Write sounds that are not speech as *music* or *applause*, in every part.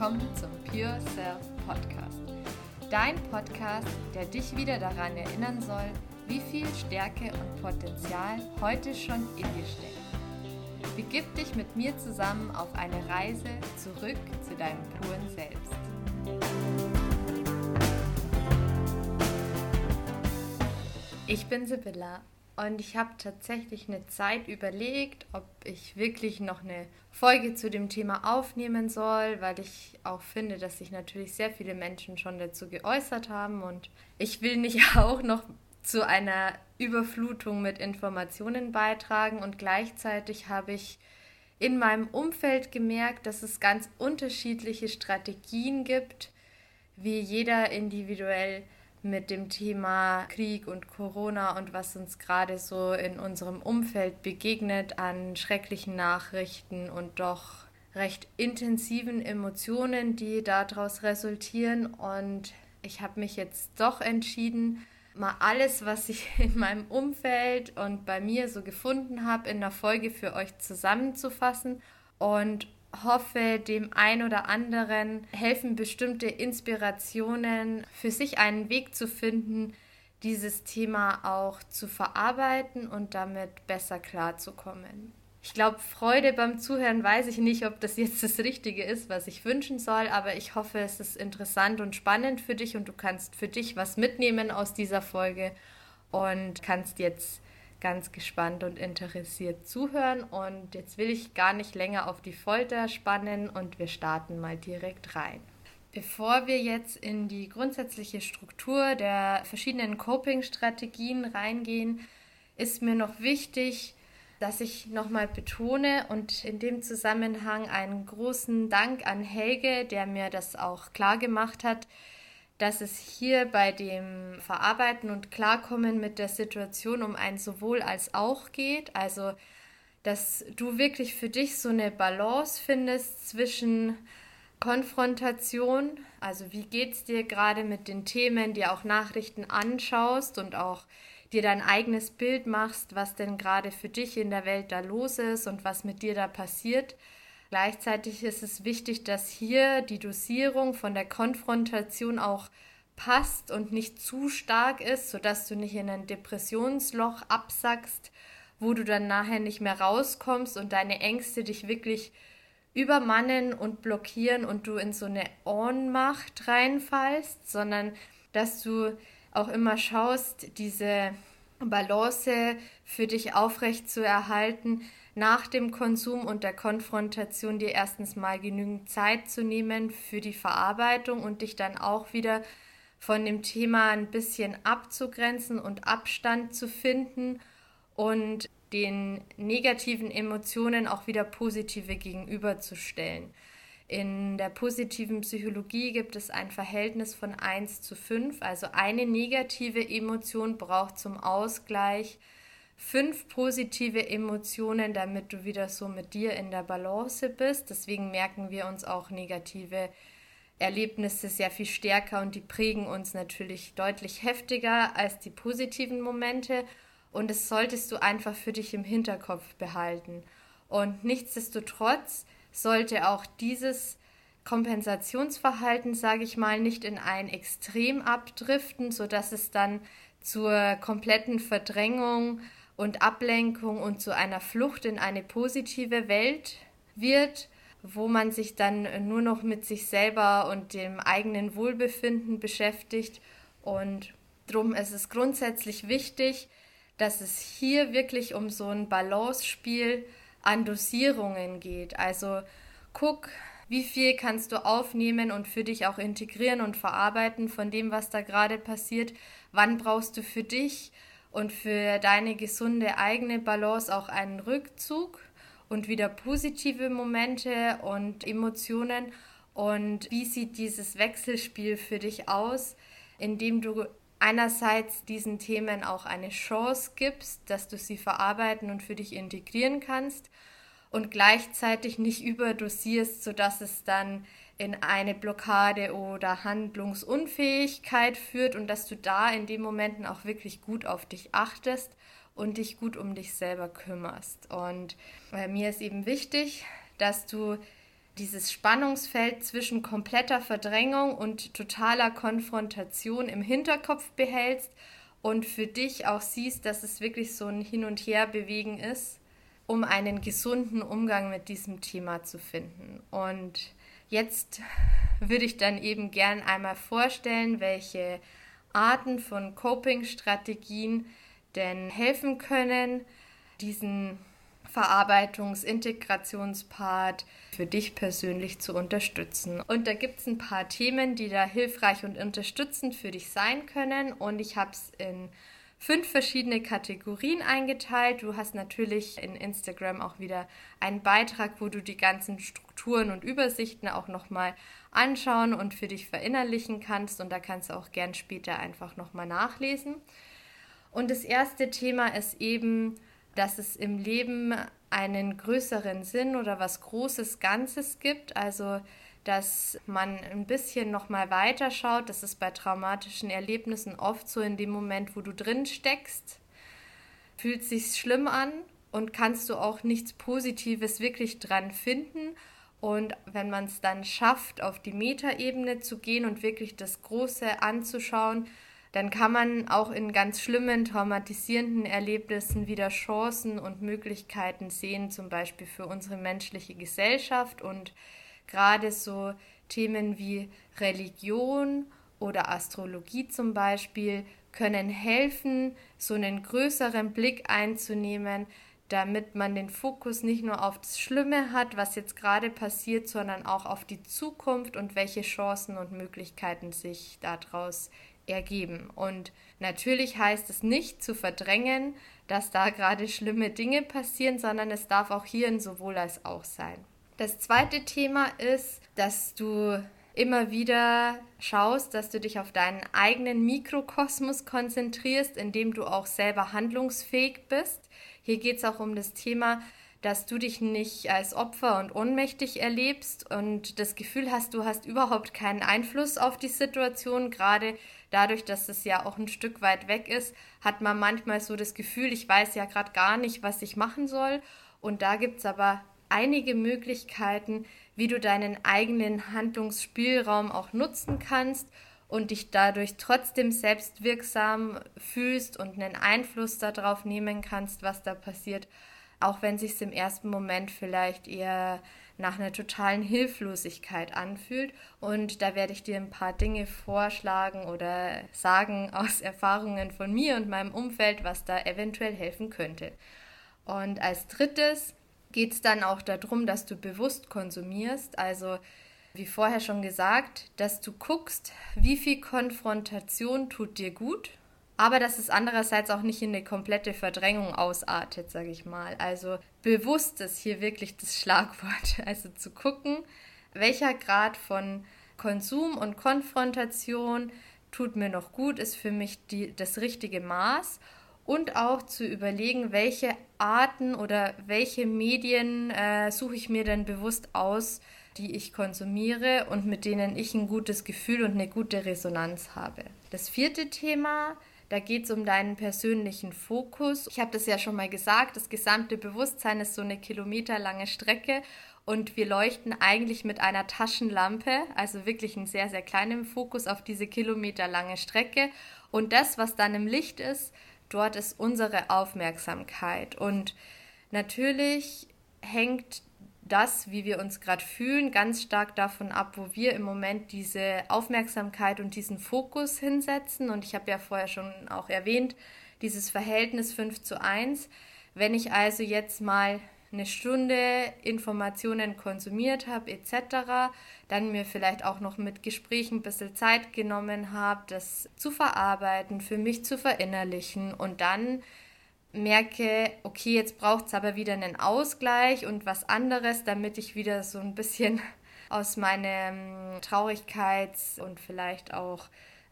willkommen zum Pure Self Podcast. Dein Podcast, der dich wieder daran erinnern soll, wie viel Stärke und Potenzial heute schon in dir steckt. Begib dich mit mir zusammen auf eine Reise zurück zu deinem puren Selbst. Ich bin Sibylla und ich habe tatsächlich eine Zeit überlegt, ob ich wirklich noch eine Folge zu dem Thema aufnehmen soll, weil ich auch finde, dass sich natürlich sehr viele Menschen schon dazu geäußert haben. Und ich will nicht *laughs* auch noch zu einer Überflutung mit Informationen beitragen. Und gleichzeitig habe ich in meinem Umfeld gemerkt, dass es ganz unterschiedliche Strategien gibt, wie jeder individuell mit dem Thema Krieg und Corona und was uns gerade so in unserem Umfeld begegnet an schrecklichen Nachrichten und doch recht intensiven Emotionen, die daraus resultieren. Und ich habe mich jetzt doch entschieden, mal alles, was ich *laughs* in meinem Umfeld und bei mir so gefunden habe, in der Folge für euch zusammenzufassen und hoffe, dem ein oder anderen helfen bestimmte Inspirationen, für sich einen Weg zu finden, dieses Thema auch zu verarbeiten und damit besser klarzukommen. Ich glaube, Freude beim Zuhören weiß ich nicht, ob das jetzt das Richtige ist, was ich wünschen soll, aber ich hoffe, es ist interessant und spannend für dich und du kannst für dich was mitnehmen aus dieser Folge und kannst jetzt ganz gespannt und interessiert zuhören. Und jetzt will ich gar nicht länger auf die Folter spannen und wir starten mal direkt rein. Bevor wir jetzt in die grundsätzliche Struktur der verschiedenen Coping-Strategien reingehen, ist mir noch wichtig, dass ich nochmal betone und in dem Zusammenhang einen großen Dank an Helge, der mir das auch klar gemacht hat, dass es hier bei dem Verarbeiten und Klarkommen mit der Situation um ein sowohl als auch geht. Also, dass du wirklich für dich so eine Balance findest zwischen Konfrontation, also wie geht es dir gerade mit den Themen, dir auch Nachrichten anschaust und auch dir dein eigenes Bild machst, was denn gerade für dich in der Welt da los ist und was mit dir da passiert Gleichzeitig ist es wichtig, dass hier die Dosierung von der Konfrontation auch passt und nicht zu stark ist, sodass du nicht in ein Depressionsloch absackst, wo du dann nachher nicht mehr rauskommst und deine Ängste dich wirklich übermannen und blockieren und du in so eine Ohnmacht reinfallst, sondern dass du auch immer schaust, diese Balance für dich aufrecht zu erhalten, nach dem Konsum und der Konfrontation dir erstens mal genügend Zeit zu nehmen für die Verarbeitung und dich dann auch wieder von dem Thema ein bisschen abzugrenzen und Abstand zu finden und den negativen Emotionen auch wieder positive gegenüberzustellen. In der positiven Psychologie gibt es ein Verhältnis von 1 zu 5, also eine negative Emotion braucht zum Ausgleich fünf positive Emotionen, damit du wieder so mit dir in der Balance bist. Deswegen merken wir uns auch negative Erlebnisse sehr viel stärker und die prägen uns natürlich deutlich heftiger als die positiven Momente. Und das solltest du einfach für dich im Hinterkopf behalten. Und nichtsdestotrotz sollte auch dieses Kompensationsverhalten, sage ich mal, nicht in ein Extrem abdriften, sodass es dann zur kompletten Verdrängung und Ablenkung und zu einer Flucht in eine positive Welt wird, wo man sich dann nur noch mit sich selber und dem eigenen Wohlbefinden beschäftigt. Und darum ist es grundsätzlich wichtig, dass es hier wirklich um so ein Balance-Spiel an Dosierungen geht. Also guck, wie viel kannst du aufnehmen und für dich auch integrieren und verarbeiten von dem, was da gerade passiert. Wann brauchst du für dich und für deine gesunde eigene Balance auch einen Rückzug und wieder positive Momente und Emotionen. Und wie sieht dieses Wechselspiel für dich aus, indem du einerseits diesen Themen auch eine Chance gibst, dass du sie verarbeiten und für dich integrieren kannst und gleichzeitig nicht überdosierst, sodass es dann in eine Blockade oder Handlungsunfähigkeit führt und dass du da in den Momenten auch wirklich gut auf dich achtest und dich gut um dich selber kümmerst. Und äh, mir ist eben wichtig, dass du dieses Spannungsfeld zwischen kompletter Verdrängung und totaler Konfrontation im Hinterkopf behältst und für dich auch siehst, dass es wirklich so ein Hin- und Herbewegen ist, um einen gesunden Umgang mit diesem Thema zu finden. Und jetzt würde ich dann eben gern einmal vorstellen, welche Arten von Coping-Strategien denn helfen können, diesen Verarbeitungs-Integrationspart für dich persönlich zu unterstützen. Und da gibt es ein paar Themen, die da hilfreich und unterstützend für dich sein können. Und ich habe es in fünf verschiedene Kategorien eingeteilt. Du hast natürlich in Instagram auch wieder einen Beitrag, wo du die ganzen Strukturen und Übersichten auch nochmal anschauen und für dich verinnerlichen kannst. Und da kannst du auch gern später einfach nochmal nachlesen. Und das erste Thema ist eben, dass es im Leben einen größeren Sinn oder was Großes Ganzes gibt. Also dass man ein bisschen noch mal weiter schaut. Das ist bei traumatischen Erlebnissen oft so in dem Moment, wo du drin steckst, fühlt sich schlimm an und kannst du auch nichts Positives wirklich dran finden. Und wenn man es dann schafft, auf die Metaebene zu gehen und wirklich das Große anzuschauen, dann kann man auch in ganz schlimmen, traumatisierenden Erlebnissen wieder Chancen und Möglichkeiten sehen, zum Beispiel für unsere menschliche Gesellschaft und gerade so Themen wie Religion oder Astrologie zum Beispiel können helfen, so einen größeren Blick einzunehmen, damit man den Fokus nicht nur auf das Schlimme hat, was jetzt gerade passiert, sondern auch auf die Zukunft und welche Chancen und Möglichkeiten sich daraus ergeben. Und natürlich heißt es nicht zu verdrängen, dass da gerade schlimme Dinge passieren, sondern es darf auch hier ein sowohl als auch sein. Das zweite Thema ist, dass du immer wieder schaust, dass du dich auf deinen eigenen Mikrokosmos konzentrierst, indem du auch selber handlungsfähig bist. Hier geht es auch um das Thema, dass du dich nicht als Opfer und ohnmächtig erlebst und das Gefühl hast, du hast überhaupt keinen Einfluss auf die Situation. Gerade dadurch, dass es ja auch ein Stück weit weg ist, hat man manchmal so das Gefühl, ich weiß ja gerade gar nicht, was ich machen soll. Und da gibt es aber einige Möglichkeiten, wie du deinen eigenen Handlungsspielraum auch nutzen kannst und dich dadurch trotzdem selbstwirksam fühlst und einen Einfluss darauf nehmen kannst, was da passiert, auch wenn sich im ersten Moment vielleicht eher nach einer totalen Hilflosigkeit anfühlt. Und da werde ich dir ein paar Dinge vorschlagen oder sagen aus *laughs* Erfahrungen von mir und meinem Umfeld, was da eventuell helfen könnte. Und als drittes geht es dann auch darum, dass du bewusst konsumierst. Also wie vorher schon gesagt, dass du guckst, wie viel Konfrontation tut dir gut, aber dass es andererseits auch nicht in eine komplette Verdrängung ausartet, sage ich mal. Also bewusst ist hier wirklich das *laughs* Schlagwort. Also zu gucken, welcher Grad von Konsum und Konfrontation tut mir noch gut, ist für mich die, das richtige Maß und auch zu überlegen, welche Arten oder welche Medien äh, suche ich mir denn bewusst aus, die ich konsumiere und mit denen ich ein gutes Gefühl und eine gute Resonanz habe. Das vierte Thema, da geht es um deinen persönlichen Fokus. Ich habe das ja schon mal gesagt, das gesamte Bewusstsein ist so eine kilometerlange Strecke und wir leuchten eigentlich mit einer Taschenlampe, also wirklich einen sehr, sehr kleinen Fokus auf diese kilometerlange Strecke. Und das, was dann im Licht ist, dort ist unsere Aufmerksamkeit. Und natürlich hängt das, wie wir uns gerade fühlen, ganz stark davon ab, wo wir im Moment diese Aufmerksamkeit und diesen Fokus hinsetzen. Und ich habe ja vorher schon auch erwähnt, dieses Verhältnis 5 zu 1. Wenn ich also jetzt mal eine Stunde Informationen konsumiert habe etc., dann mir vielleicht auch noch mit Gesprächen ein bisschen Zeit genommen habe, das zu verarbeiten, für mich zu verinnerlichen und dann merke, okay, jetzt braucht es aber wieder einen Ausgleich und was anderes, damit ich wieder so ein bisschen *laughs* aus meinem Traurigkeits- und vielleicht auch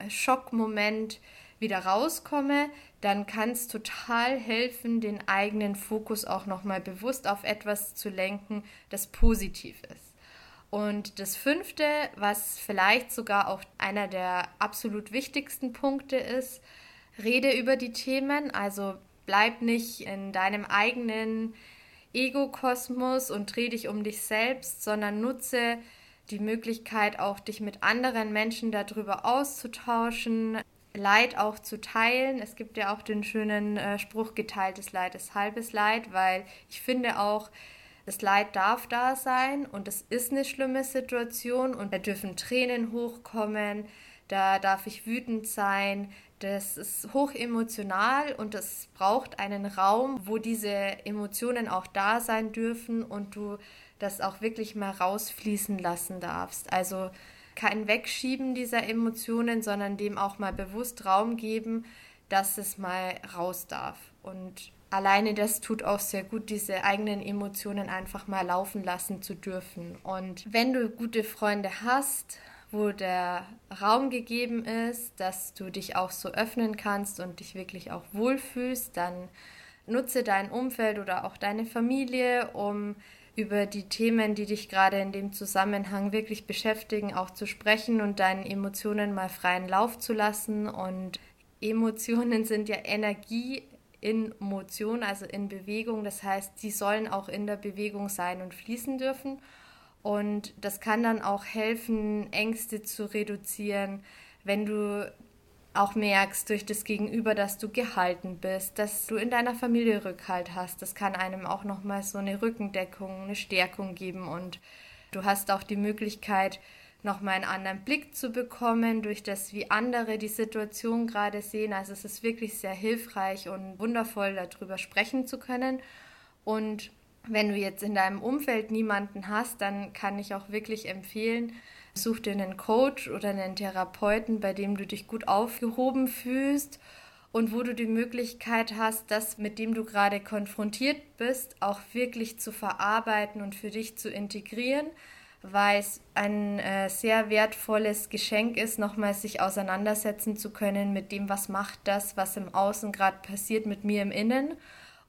Schockmoment wieder rauskomme, dann kann es total helfen, den eigenen Fokus auch nochmal bewusst auf etwas zu lenken, das positiv ist. Und das fünfte, was vielleicht sogar auch einer der absolut wichtigsten Punkte ist, rede über die Themen, also bleib nicht in deinem eigenen Ego-Kosmos und dreh dich um dich selbst, sondern nutze die Möglichkeit auch, dich mit anderen Menschen darüber auszutauschen, Leid auch zu teilen. Es gibt ja auch den schönen äh, Spruch, geteiltes Leid ist halbes Leid, weil ich finde auch, das Leid darf da sein und es ist eine schlimme Situation und da dürfen Tränen hochkommen, da darf ich wütend sein. Das ist hoch emotional und es braucht einen Raum, wo diese Emotionen auch da sein dürfen und du das auch wirklich mal rausfließen lassen darfst. Also kein Wegschieben dieser Emotionen, sondern dem auch mal bewusst Raum geben, dass es mal raus darf. Und alleine das tut auch sehr gut, diese eigenen Emotionen einfach mal laufen lassen zu dürfen. Und wenn du gute Freunde hast, wo der Raum gegeben ist, dass du dich auch so öffnen kannst und dich wirklich auch wohlfühlst, dann nutze dein Umfeld oder auch deine Familie, um über die Themen, die dich gerade in dem Zusammenhang wirklich beschäftigen, auch zu sprechen und deinen Emotionen mal freien Lauf zu lassen. Und Emotionen sind ja Energie in Motion, also in Bewegung. Das heißt, sie sollen auch in der Bewegung sein und fließen dürfen. Und das kann dann auch helfen, Ängste zu reduzieren, wenn du auch merkst durch das Gegenüber, dass du gehalten bist, dass du in deiner Familie Rückhalt hast. Das kann einem auch nochmal so eine Rückendeckung, eine Stärkung geben und du hast auch die Möglichkeit, nochmal einen anderen Blick zu bekommen durch das, wie andere die Situation gerade sehen. Also es ist wirklich sehr hilfreich und wundervoll, darüber sprechen zu können. Und wenn du jetzt in deinem Umfeld niemanden hast, dann kann ich auch wirklich empfehlen, Such dir einen Coach oder einen Therapeuten, bei dem du dich gut aufgehoben fühlst und wo du die Möglichkeit hast, das, mit dem du gerade konfrontiert bist, auch wirklich zu verarbeiten und für dich zu integrieren, weil es ein äh, sehr wertvolles Geschenk ist, nochmal sich auseinandersetzen zu können mit dem, was macht das, was im Außen gerade passiert mit mir im Innen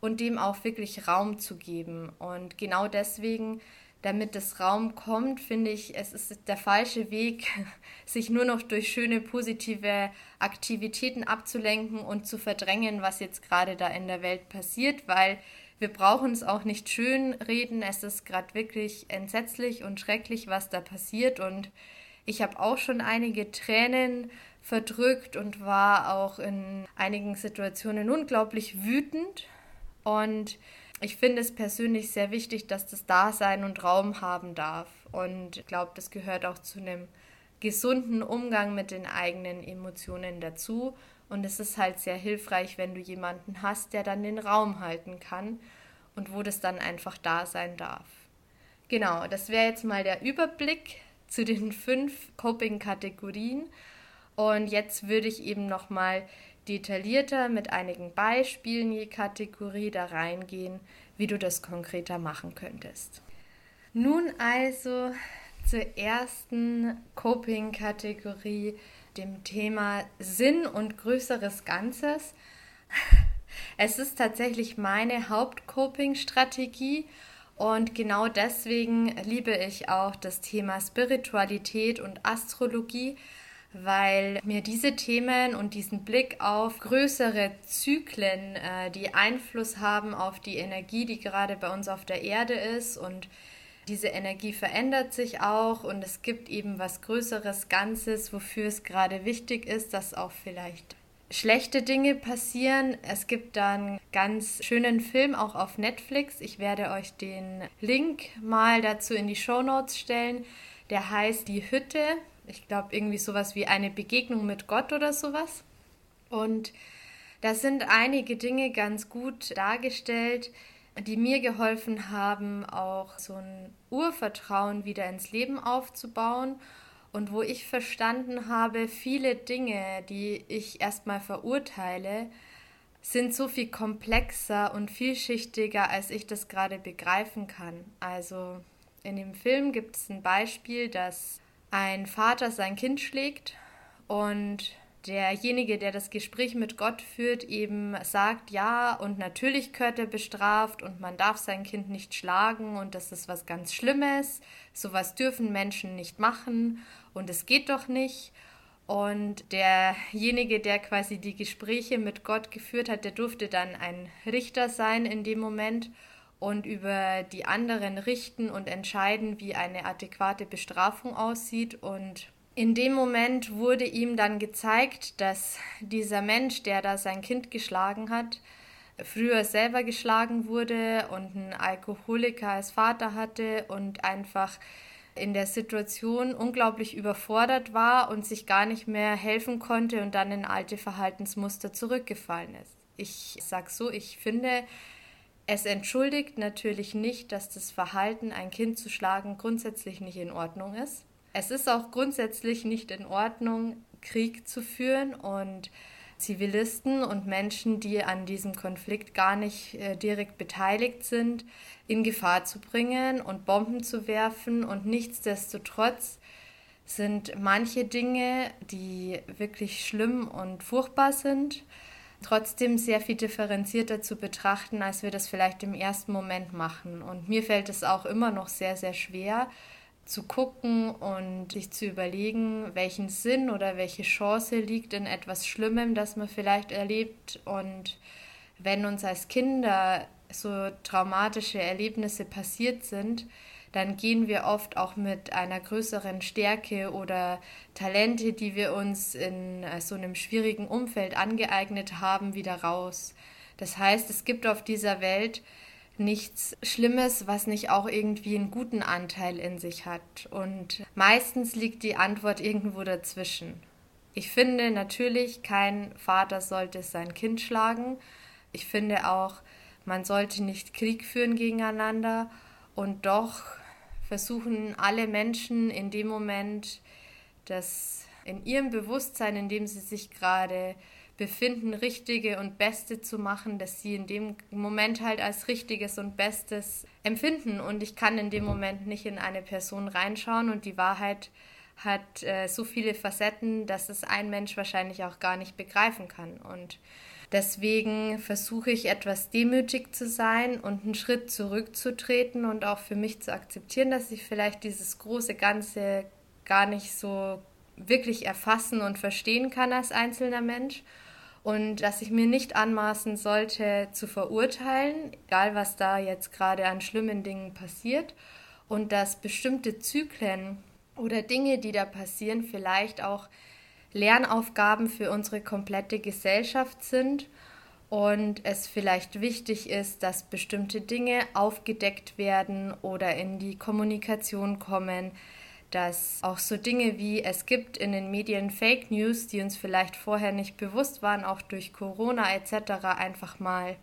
und dem auch wirklich Raum zu geben. Und genau deswegen damit das Raum kommt, finde ich, es ist der falsche Weg, *laughs* sich nur noch durch schöne positive Aktivitäten abzulenken und zu verdrängen, was jetzt gerade da in der Welt passiert, weil wir brauchen es auch nicht schön reden. Es ist gerade wirklich entsetzlich und schrecklich, was da passiert. Und ich habe auch schon einige Tränen verdrückt und war auch in einigen Situationen unglaublich wütend. Und ich finde es persönlich sehr wichtig, dass das Dasein und Raum haben darf. Und ich glaube, das gehört auch zu einem gesunden Umgang mit den eigenen Emotionen dazu. Und es ist halt sehr hilfreich, wenn du jemanden hast, der dann den Raum halten kann und wo das dann einfach da sein darf. Genau, das wäre jetzt mal der Überblick zu den fünf Coping-Kategorien. Und jetzt würde ich eben nochmal detaillierter mit einigen Beispielen je Kategorie da reingehen, wie du das konkreter machen könntest. Nun also zur ersten Coping-Kategorie, dem Thema Sinn und größeres Ganzes. *laughs* Es ist tatsächlich meine Haupt-Coping-Strategie und genau deswegen liebe ich auch das Thema Spiritualität und Astrologie, weil mir diese Themen und diesen Blick auf größere Zyklen, äh, die Einfluss haben auf die Energie, die gerade bei uns auf der Erde ist und diese Energie verändert sich auch und es gibt eben was Größeres Ganzes, wofür es gerade wichtig ist, dass auch vielleicht schlechte Dinge passieren. Es gibt dann ganz schönen Film auch auf Netflix. Ich werde euch den Link mal dazu in die Show Notes stellen. Der heißt Die Hütte ich glaube, irgendwie sowas wie eine Begegnung mit Gott oder sowas. Und da sind einige Dinge ganz gut dargestellt, die mir geholfen haben, auch so ein Urvertrauen wieder ins Leben aufzubauen und wo ich verstanden habe, viele Dinge, die ich erstmal verurteile, sind so viel komplexer und vielschichtiger, als ich das gerade begreifen kann. Also in dem Film gibt es ein Beispiel, dass ein Vater sein Kind schlägt und derjenige, der das Gespräch mit Gott führt, eben sagt, ja, und natürlich gehört er bestraft und man darf sein Kind nicht schlagen und das ist was ganz Schlimmes, sowas dürfen Menschen nicht machen und es geht doch nicht. Und derjenige, der quasi die Gespräche mit Gott geführt hat, der durfte dann ein Richter sein in dem Moment und über die anderen richten und entscheiden, wie eine adäquate Bestrafung aussieht. Und in dem Moment wurde ihm dann gezeigt, dass dieser Mensch, der da sein Kind geschlagen hat, früher selber geschlagen wurde und einen Alkoholiker als Vater hatte und einfach in der Situation unglaublich überfordert war und sich gar nicht mehr helfen konnte und dann in alte Verhaltensmuster zurückgefallen ist. Ich sage so, ich finde, es entschuldigt natürlich nicht, dass das Verhalten, ein Kind zu schlagen, grundsätzlich nicht in Ordnung ist. Es ist auch grundsätzlich nicht in Ordnung, Krieg zu führen und Zivilisten und Menschen, die an diesem Konflikt gar nicht äh, direkt beteiligt sind, in Gefahr zu bringen und Bomben zu werfen. Und nichtsdestotrotz sind manche Dinge, die wirklich schlimm und furchtbar sind, trotzdem sehr viel differenzierter zu betrachten, als wir das vielleicht im ersten Moment machen. Und mir fällt es auch immer noch sehr, sehr schwer, zu gucken und sich zu überlegen, welchen Sinn oder welche Chance liegt in etwas Schlimmem, das man vielleicht erlebt. Und wenn uns als Kinder so traumatische Erlebnisse passiert sind, dann gehen wir oft auch mit einer größeren Stärke oder Talente, die wir uns in äh, so einem schwierigen Umfeld angeeignet haben, wieder raus. Das heißt, es gibt auf dieser Welt nichts Schlimmes, was nicht auch irgendwie einen guten Anteil in sich hat. Und meistens liegt die Antwort irgendwo dazwischen. Ich finde natürlich, kein Vater sollte sein Kind schlagen. Ich finde auch, man sollte nicht Krieg führen gegeneinander. Und doch versuchen alle Menschen in dem Moment, das in ihrem Bewusstsein, in dem sie sich gerade befinden, richtige und beste zu machen, dass sie in dem Moment halt als richtiges und bestes empfinden. Und ich kann in dem Moment nicht in eine Person reinschauen und die Wahrheit hat äh, so viele Facetten, dass es ein Mensch wahrscheinlich auch gar nicht begreifen kann. Und Deswegen versuche ich etwas demütig zu sein und einen Schritt zurückzutreten und auch für mich zu akzeptieren, dass ich vielleicht dieses große Ganze gar nicht so wirklich erfassen und verstehen kann als einzelner Mensch. Und dass ich mir nicht anmaßen sollte zu verurteilen, egal was da jetzt gerade an schlimmen Dingen passiert. Und dass bestimmte Zyklen oder Dinge, die da passieren, vielleicht auch Lernaufgaben für unsere komplette Gesellschaft sind und es vielleicht wichtig ist, dass bestimmte Dinge aufgedeckt werden oder in die Kommunikation kommen, dass auch so Dinge wie es gibt in den Medien Fake News, die uns vielleicht vorher nicht bewusst waren, auch durch Corona etc. einfach mal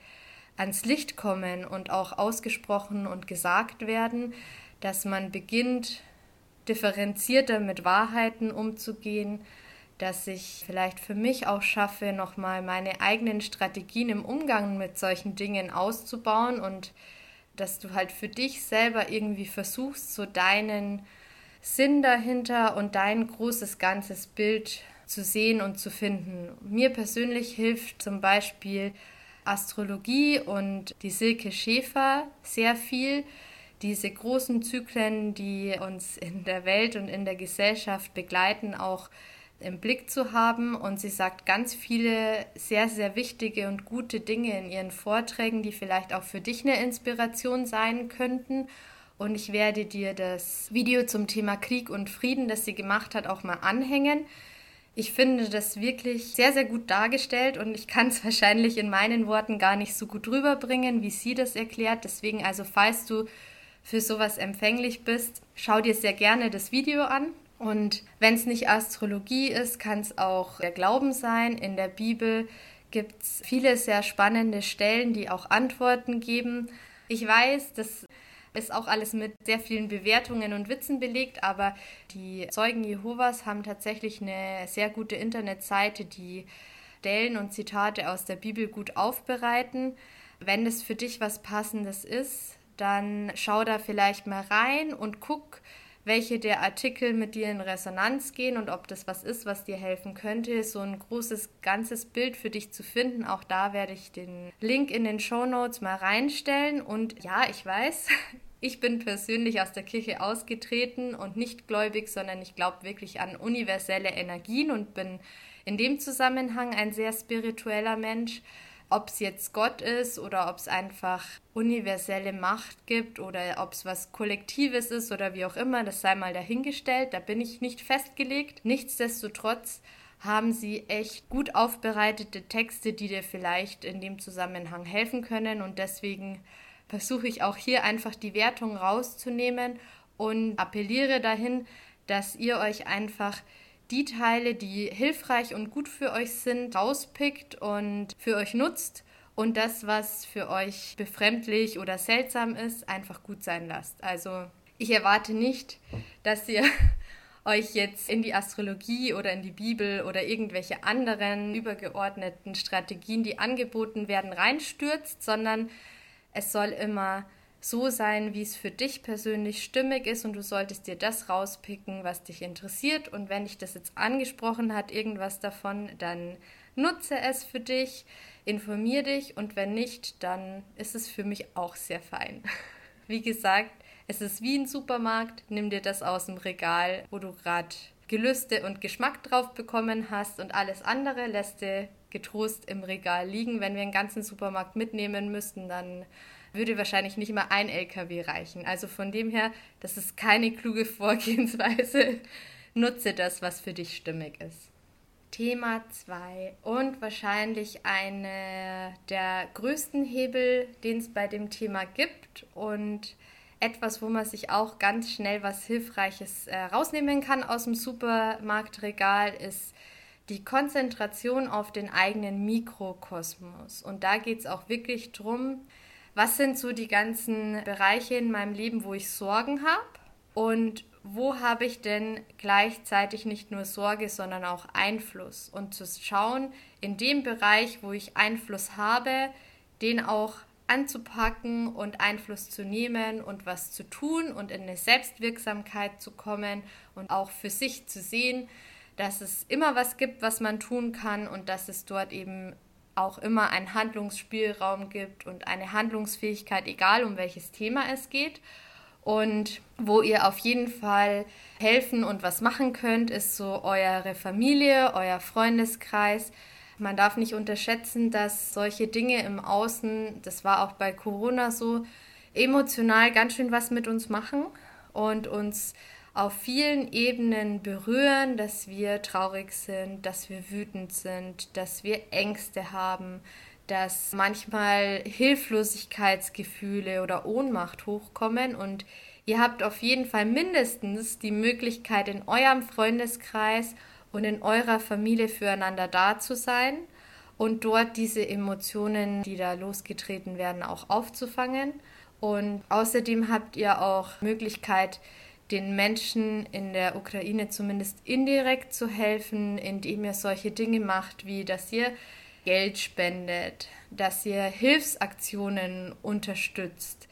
ans Licht kommen und auch ausgesprochen und gesagt werden, dass man beginnt, differenzierter mit Wahrheiten umzugehen, dass ich vielleicht für mich auch schaffe, nochmal meine eigenen Strategien im Umgang mit solchen Dingen auszubauen und dass du halt für dich selber irgendwie versuchst, so deinen Sinn dahinter und dein großes ganzes Bild zu sehen und zu finden. Mir persönlich hilft zum Beispiel Astrologie und die Silke Schäfer sehr viel. Diese großen Zyklen, die uns in der Welt und in der Gesellschaft begleiten, auch im Blick zu haben. Und sie sagt ganz viele sehr, sehr wichtige und gute Dinge in ihren Vorträgen, die vielleicht auch für dich eine Inspiration sein könnten. Und ich werde dir das Video zum Thema Krieg und Frieden, das sie gemacht hat, auch mal anhängen. Ich finde das wirklich sehr, sehr gut dargestellt und ich kann es *laughs* wahrscheinlich in meinen Worten gar nicht so gut rüberbringen, wie sie das erklärt. Deswegen also, falls du für sowas empfänglich bist, schau dir sehr gerne das Video an. Und wenn es nicht Astrologie ist, kann es auch der Glauben sein. In der Bibel gibt es viele sehr spannende Stellen, die auch Antworten geben. Ich weiß, das ist auch alles mit sehr vielen Bewertungen und Witzen belegt, aber die Zeugen Jehovas haben tatsächlich eine sehr gute Internetseite, die Stellen und Zitate aus der Bibel gut aufbereiten. Wenn es für dich was Passendes ist, dann schau da vielleicht mal rein und guck, welche der Artikel mit dir in Resonanz gehen und ob das was ist, was dir helfen könnte, so ein großes ganzes Bild für dich zu finden. Auch da werde ich den Link in den Show Notes mal reinstellen. Und ja, ich weiß, *laughs* ich bin persönlich aus der Kirche ausgetreten und nicht gläubig, sondern ich glaube wirklich an universelle Energien und bin in dem Zusammenhang ein sehr spiritueller Mensch. Ob es jetzt Gott ist oder ob es einfach universelle Macht gibt oder ob es was Kollektives ist oder wie auch immer, das sei mal dahingestellt, da bin ich nicht festgelegt. Nichtsdestotrotz haben sie echt gut aufbereitete Texte, die dir vielleicht in dem Zusammenhang helfen können und deswegen versuche ich auch hier einfach die Wertung rauszunehmen und appelliere dahin, dass ihr euch einfach die Teile, die hilfreich und gut für euch sind, rauspickt und für euch nutzt und das, was für euch befremdlich oder seltsam ist, einfach gut sein lasst. Also ich erwarte nicht, dass ihr *laughs* euch jetzt in die Astrologie oder in die Bibel oder irgendwelche anderen übergeordneten Strategien, die angeboten werden, reinstürzt, sondern es soll immer so sein, wie es für dich persönlich stimmig ist und du solltest dir das rauspicken, was dich interessiert. Und wenn dich das jetzt angesprochen hat, irgendwas davon, dann nutze es für dich, informier dich und wenn nicht, dann ist es für mich auch sehr fein. *laughs* Wie gesagt, es ist wie ein Supermarkt, nimm dir das aus dem Regal, wo du gerade Gelüste und Geschmack drauf bekommen hast und alles andere lässt du getrost im Regal liegen. Wenn wir einen ganzen Supermarkt mitnehmen müssten, dann würde wahrscheinlich nicht mal ein LKW reichen. Also von dem her, das ist keine kluge Vorgehensweise. *laughs* Nutze das, was für dich stimmig ist. Thema 2 und wahrscheinlich eine der größten Hebel, den es bei dem Thema gibt und etwas, wo man sich auch ganz schnell was Hilfreiches äh, rausnehmen kann aus dem Supermarktregal, ist die Konzentration auf den eigenen Mikrokosmos. Und da geht es auch wirklich darum, was sind so die ganzen Bereiche in meinem Leben, wo ich Sorgen habe und wo habe ich denn gleichzeitig nicht nur Sorge, sondern auch Einfluss? Und zu schauen, in dem Bereich, wo ich Einfluss habe, den auch anzupacken und Einfluss zu nehmen und was zu tun und in eine Selbstwirksamkeit zu kommen und auch für sich zu sehen, dass es immer was gibt, was man tun kann und dass es dort eben auch immer einen Handlungsspielraum gibt und eine Handlungsfähigkeit, egal um welches Thema es geht. Und wo ihr auf jeden Fall helfen und was machen könnt, ist so eure Familie, euer Freundeskreis. Man darf nicht unterschätzen, dass solche Dinge im Außen, das war auch bei Corona so, emotional ganz schön was mit uns machen und uns auf vielen Ebenen berühren, dass wir traurig sind, dass wir wütend sind, dass wir Ängste haben, dass manchmal Hilflosigkeitsgefühle oder Ohnmacht hochkommen und ihr habt auf jeden Fall mindestens die Möglichkeit in eurem Freundeskreis und in eurer Familie füreinander da zu sein und dort diese Emotionen, die da losgetreten werden, auch aufzufangen. Und außerdem habt ihr auch Möglichkeit, den Menschen in der Ukraine zumindest indirekt zu helfen, indem ihr solche Dinge macht, wie dass ihr Geld spendet, dass ihr Hilfsaktionen unterstützt,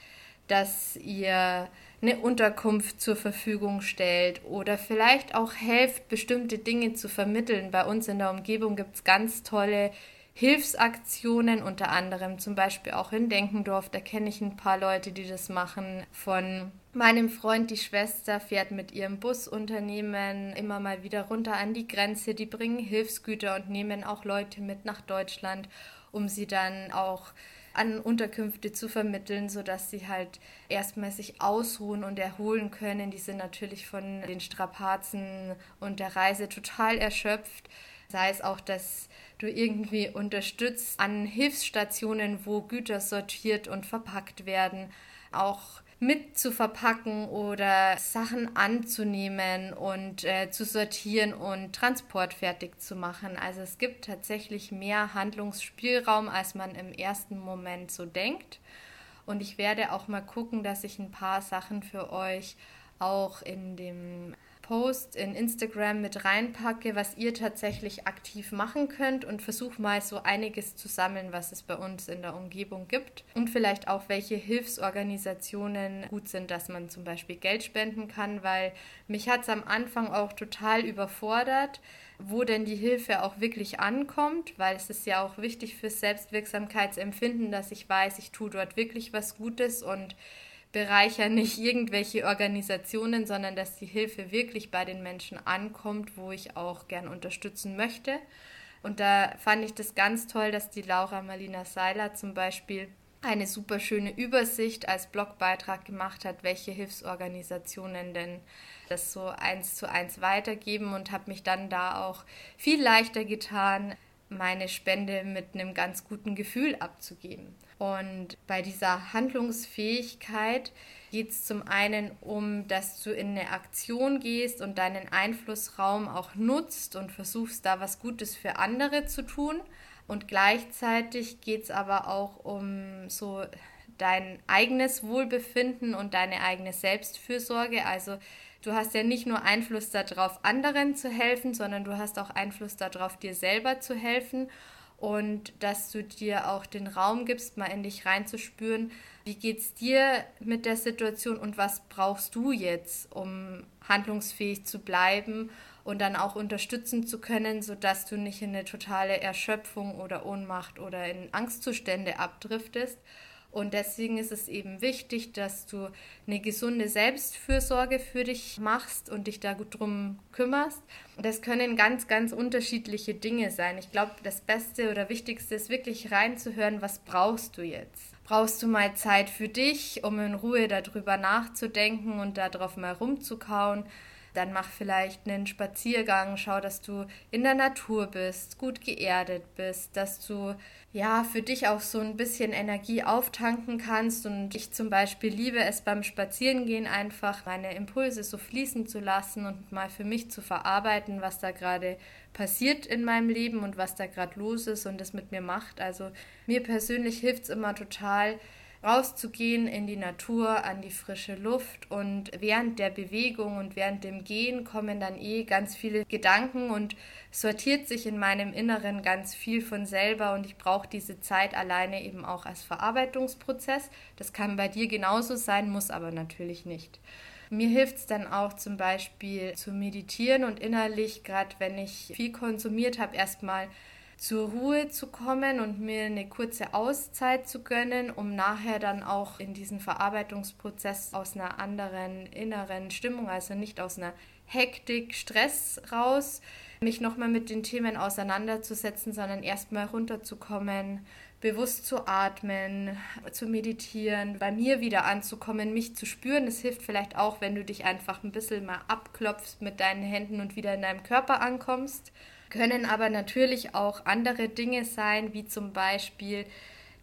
dass ihr eine Unterkunft zur Verfügung stellt oder vielleicht auch helft, bestimmte Dinge zu vermitteln. Bei uns in der Umgebung gibt es ganz tolle Hilfsaktionen, unter anderem zum Beispiel auch in Denkendorf. Da kenne ich ein paar Leute, die das machen. Von meinem Freund, die Schwester, fährt mit ihrem Busunternehmen immer mal wieder runter an die Grenze. Die bringen Hilfsgüter und nehmen auch Leute mit nach Deutschland, um sie dann auch an Unterkünfte zu vermitteln, sodass sie halt erstmal sich ausruhen und erholen können. Die sind natürlich von den Strapazen und der Reise total erschöpft. Sei es auch, dass du irgendwie unterstützt an Hilfsstationen, wo Güter sortiert und verpackt werden, auch mit zu verpacken oder Sachen anzunehmen und äh, zu sortieren und transportfertig zu machen. Also es gibt tatsächlich mehr Handlungsspielraum, als man im ersten Moment so denkt. Und ich werde auch mal gucken, dass ich ein paar Sachen für euch auch in dem Post in Instagram mit reinpacke, was ihr tatsächlich aktiv machen könnt und versuche mal so einiges zu sammeln, was es bei uns in der Umgebung gibt. Und vielleicht auch welche Hilfsorganisationen gut sind, dass man zum Beispiel Geld spenden kann, weil mich hat es am Anfang auch total überfordert, wo denn die Hilfe auch wirklich ankommt, weil es ist ja auch wichtig fürs Selbstwirksamkeitsempfinden, dass ich weiß, ich tue dort wirklich was Gutes und bereichern nicht irgendwelche Organisationen, sondern dass die Hilfe wirklich bei den Menschen ankommt, wo ich auch gern unterstützen möchte. Und da fand ich das ganz toll, dass die Laura Marlina Seiler zum Beispiel eine super schöne Übersicht als Blogbeitrag gemacht hat, welche Hilfsorganisationen denn das so eins zu eins weitergeben und habe mich dann da auch viel leichter getan, meine Spende mit einem ganz guten Gefühl abzugeben. Und bei dieser Handlungsfähigkeit geht es zum einen um, dass du in eine Aktion gehst und deinen Einflussraum auch nutzt und versuchst, da was Gutes für andere zu tun. Und gleichzeitig geht es aber auch um so dein eigenes Wohlbefinden und deine eigene Selbstfürsorge. Also du hast ja nicht nur Einfluss darauf, anderen zu helfen, sondern du hast auch Einfluss darauf, dir selber zu helfen und dass du dir auch den Raum gibst, mal in dich reinzuspüren, wie geht es dir mit der Situation und was brauchst du jetzt, um handlungsfähig zu bleiben und dann auch unterstützen zu können, sodass du nicht in eine totale Erschöpfung oder Ohnmacht oder in Angstzustände abdriftest. Und deswegen ist es eben wichtig, dass du eine gesunde Selbstfürsorge für dich machst und dich da gut drum kümmerst. Das können ganz, ganz unterschiedliche Dinge sein. Ich glaube, das Beste oder Wichtigste ist wirklich reinzuhören, was brauchst du jetzt? Brauchst du mal Zeit für dich, um in Ruhe darüber nachzudenken und darauf mal rumzukauen? Dann mach vielleicht einen Spaziergang, schau, dass du in der Natur bist, gut geerdet bist, dass du ja, für dich auch so ein bisschen Energie auftanken kannst. Und ich zum Beispiel liebe es beim Spazierengehen einfach, meine Impulse so fließen zu lassen und mal für mich zu verarbeiten, was da gerade passiert in meinem Leben und was da gerade los ist und das mit mir macht. Also mir persönlich hilft es immer total, rauszugehen in die Natur, an die frische Luft und während der Bewegung und während dem Gehen kommen dann eh ganz viele Gedanken und sortiert sich in meinem Inneren ganz viel von selber und ich brauche diese Zeit alleine eben auch als Verarbeitungsprozess. Das kann bei dir genauso sein, muss aber natürlich nicht. Mir hilft es dann auch zum Beispiel zu meditieren und innerlich, gerade wenn ich viel konsumiert habe, erstmal zur Ruhe zu kommen und mir eine kurze Auszeit zu gönnen, um nachher dann auch in diesen Verarbeitungsprozess aus einer anderen inneren Stimmung, also nicht aus einer Hektik, Stress raus, mich nochmal mit den Themen auseinanderzusetzen, sondern erstmal runterzukommen, bewusst zu atmen, zu meditieren, bei mir wieder anzukommen, mich zu spüren. Das hilft vielleicht auch, wenn du dich einfach ein bisschen mal abklopfst mit deinen Händen und wieder in deinem Körper ankommst können aber natürlich auch andere Dinge sein, wie zum Beispiel,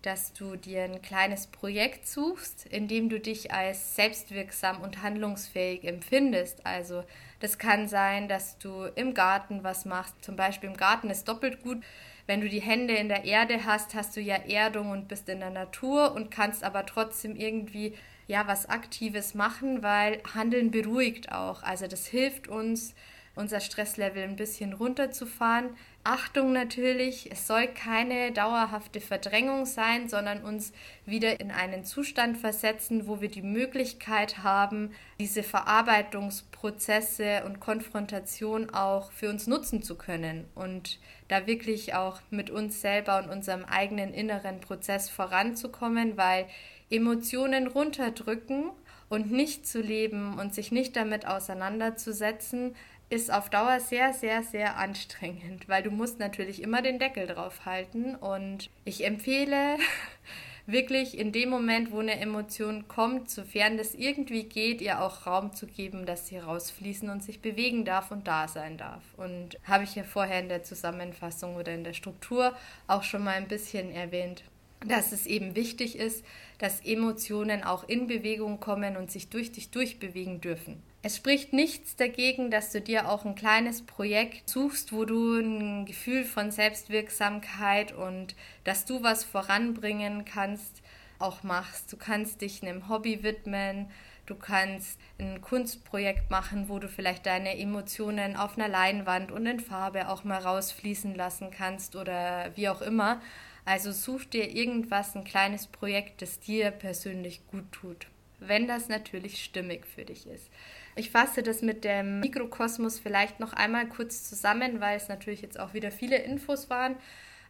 dass du dir ein kleines Projekt suchst, in dem du dich als selbstwirksam und handlungsfähig empfindest. Also das kann sein, dass du im Garten was machst. Zum Beispiel im Garten ist doppelt gut. Wenn du die Hände in der Erde hast, hast du ja Erdung und bist in der Natur und kannst aber trotzdem irgendwie ja was Aktives machen, weil Handeln beruhigt auch. Also das hilft uns, unser Stresslevel ein bisschen runterzufahren. Achtung natürlich, es soll keine dauerhafte Verdrängung sein, sondern uns wieder in einen Zustand versetzen, wo wir die Möglichkeit haben, diese Verarbeitungsprozesse und Konfrontation auch für uns nutzen zu können und da wirklich auch mit uns selber und unserem eigenen inneren Prozess voranzukommen, weil Emotionen runterdrücken und nicht zu leben und sich nicht damit auseinanderzusetzen, ist auf Dauer sehr, sehr, sehr anstrengend, weil du musst natürlich immer den Deckel drauf halten. Und ich empfehle *laughs* wirklich in dem Moment, wo eine Emotion kommt, sofern das irgendwie geht, ihr auch Raum zu geben, dass sie rausfließen und sich bewegen darf und da sein darf. Und habe ich ja vorher in der Zusammenfassung oder in der Struktur auch schon mal ein bisschen erwähnt dass es eben wichtig ist, dass Emotionen auch in Bewegung kommen und sich durch dich durchbewegen dürfen. Es spricht nichts dagegen, dass du dir auch ein kleines Projekt suchst, wo du ein Gefühl von Selbstwirksamkeit und dass du was voranbringen kannst, auch machst. Du kannst dich einem Hobby widmen, du kannst ein Kunstprojekt machen, wo du vielleicht deine Emotionen auf einer Leinwand und in Farbe auch mal rausfließen lassen kannst oder wie auch immer. Also such dir irgendwas, ein kleines Projekt, das dir persönlich gut tut, wenn das natürlich stimmig für dich ist. Ich fasse das mit dem Mikrokosmos vielleicht noch einmal kurz zusammen, weil es natürlich jetzt auch wieder viele Infos waren.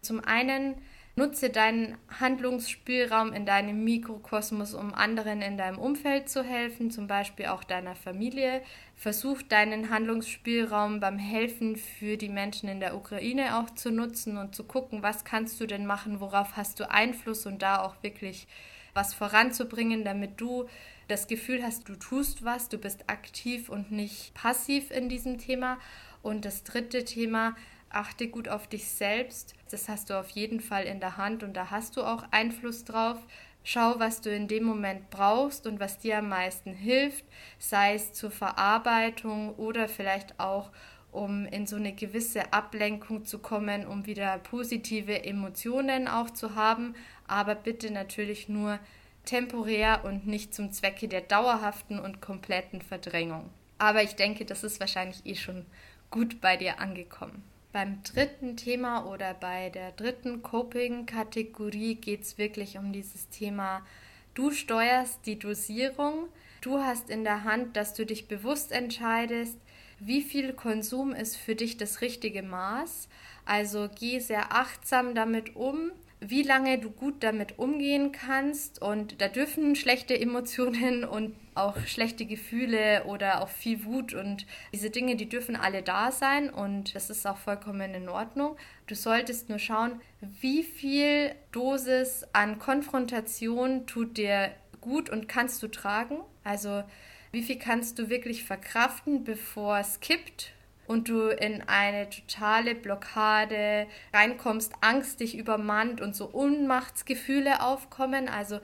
Zum einen Nutze deinen Handlungsspielraum in deinem Mikrokosmos, um anderen in deinem Umfeld zu helfen, zum Beispiel auch deiner Familie. Versuch deinen Handlungsspielraum beim Helfen für die Menschen in der Ukraine auch zu nutzen und zu gucken, was kannst du denn machen, worauf hast du Einfluss und da auch wirklich was voranzubringen, damit du das Gefühl hast, du tust was, du bist aktiv und nicht passiv in diesem Thema. Und das dritte Thema, achte gut auf dich selbst. Das hast du auf jeden Fall in der Hand und da hast du auch Einfluss drauf. Schau, was du in dem Moment brauchst und was dir am meisten hilft, sei es zur Verarbeitung oder vielleicht auch, um in so eine gewisse Ablenkung zu kommen, um wieder positive Emotionen auch zu haben, aber bitte natürlich nur temporär und nicht zum Zwecke der dauerhaften und kompletten Verdrängung. Aber ich denke, das ist wahrscheinlich eh schon gut bei dir angekommen. Beim dritten Thema oder bei der dritten Coping-Kategorie geht es wirklich um dieses Thema, du steuerst die Dosierung, du hast in der Hand, dass du dich bewusst entscheidest, wie viel Konsum ist für dich das richtige Maß. Also geh sehr achtsam damit um, wie lange du gut damit umgehen kannst. Und da dürfen schlechte Emotionen *laughs* und auch schlechte Gefühle oder auch viel Wut und diese Dinge, die dürfen alle da sein und das ist auch vollkommen in Ordnung. Du solltest nur schauen, wie viel Dosis an Konfrontation tut dir gut und kannst du tragen. Also wie viel kannst du wirklich verkraften, bevor es kippt und du in eine totale Blockade reinkommst, Angst dich übermannt und so Unmachtsgefühle aufkommen. Also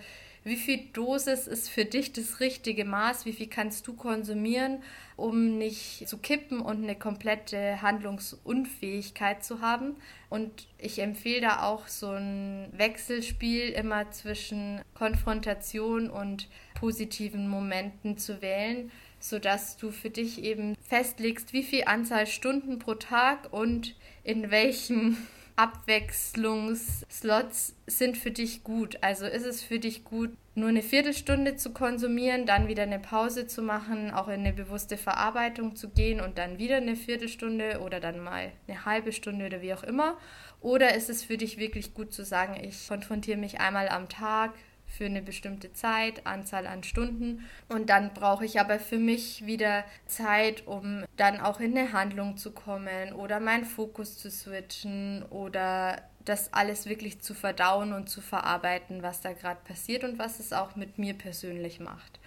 wie viel Dosis ist für dich das richtige Maß? Wie viel kannst du konsumieren, um nicht zu kippen und eine komplette Handlungsunfähigkeit zu haben? Und ich empfehle da auch so ein Wechselspiel immer zwischen Konfrontation und positiven Momenten zu wählen sodass du für dich eben festlegst, wie viel Anzahl Stunden pro Tag und in welchen *laughs* Abwechslungsslots sind für dich gut. Also ist es für dich gut, nur eine Viertelstunde zu konsumieren, dann wieder eine Pause zu machen, auch in eine bewusste Verarbeitung zu gehen und dann wieder eine Viertelstunde oder dann mal eine halbe Stunde oder wie auch immer. Oder ist es für dich wirklich gut zu sagen, ich konfrontiere mich einmal am Tag für eine bestimmte Zeit, Anzahl an Stunden. Und dann brauche ich aber für mich wieder Zeit, um dann auch in eine Handlung zu kommen oder meinen Fokus zu switchen oder das alles wirklich zu verdauen und zu verarbeiten, was da gerade passiert und was es auch mit mir persönlich macht.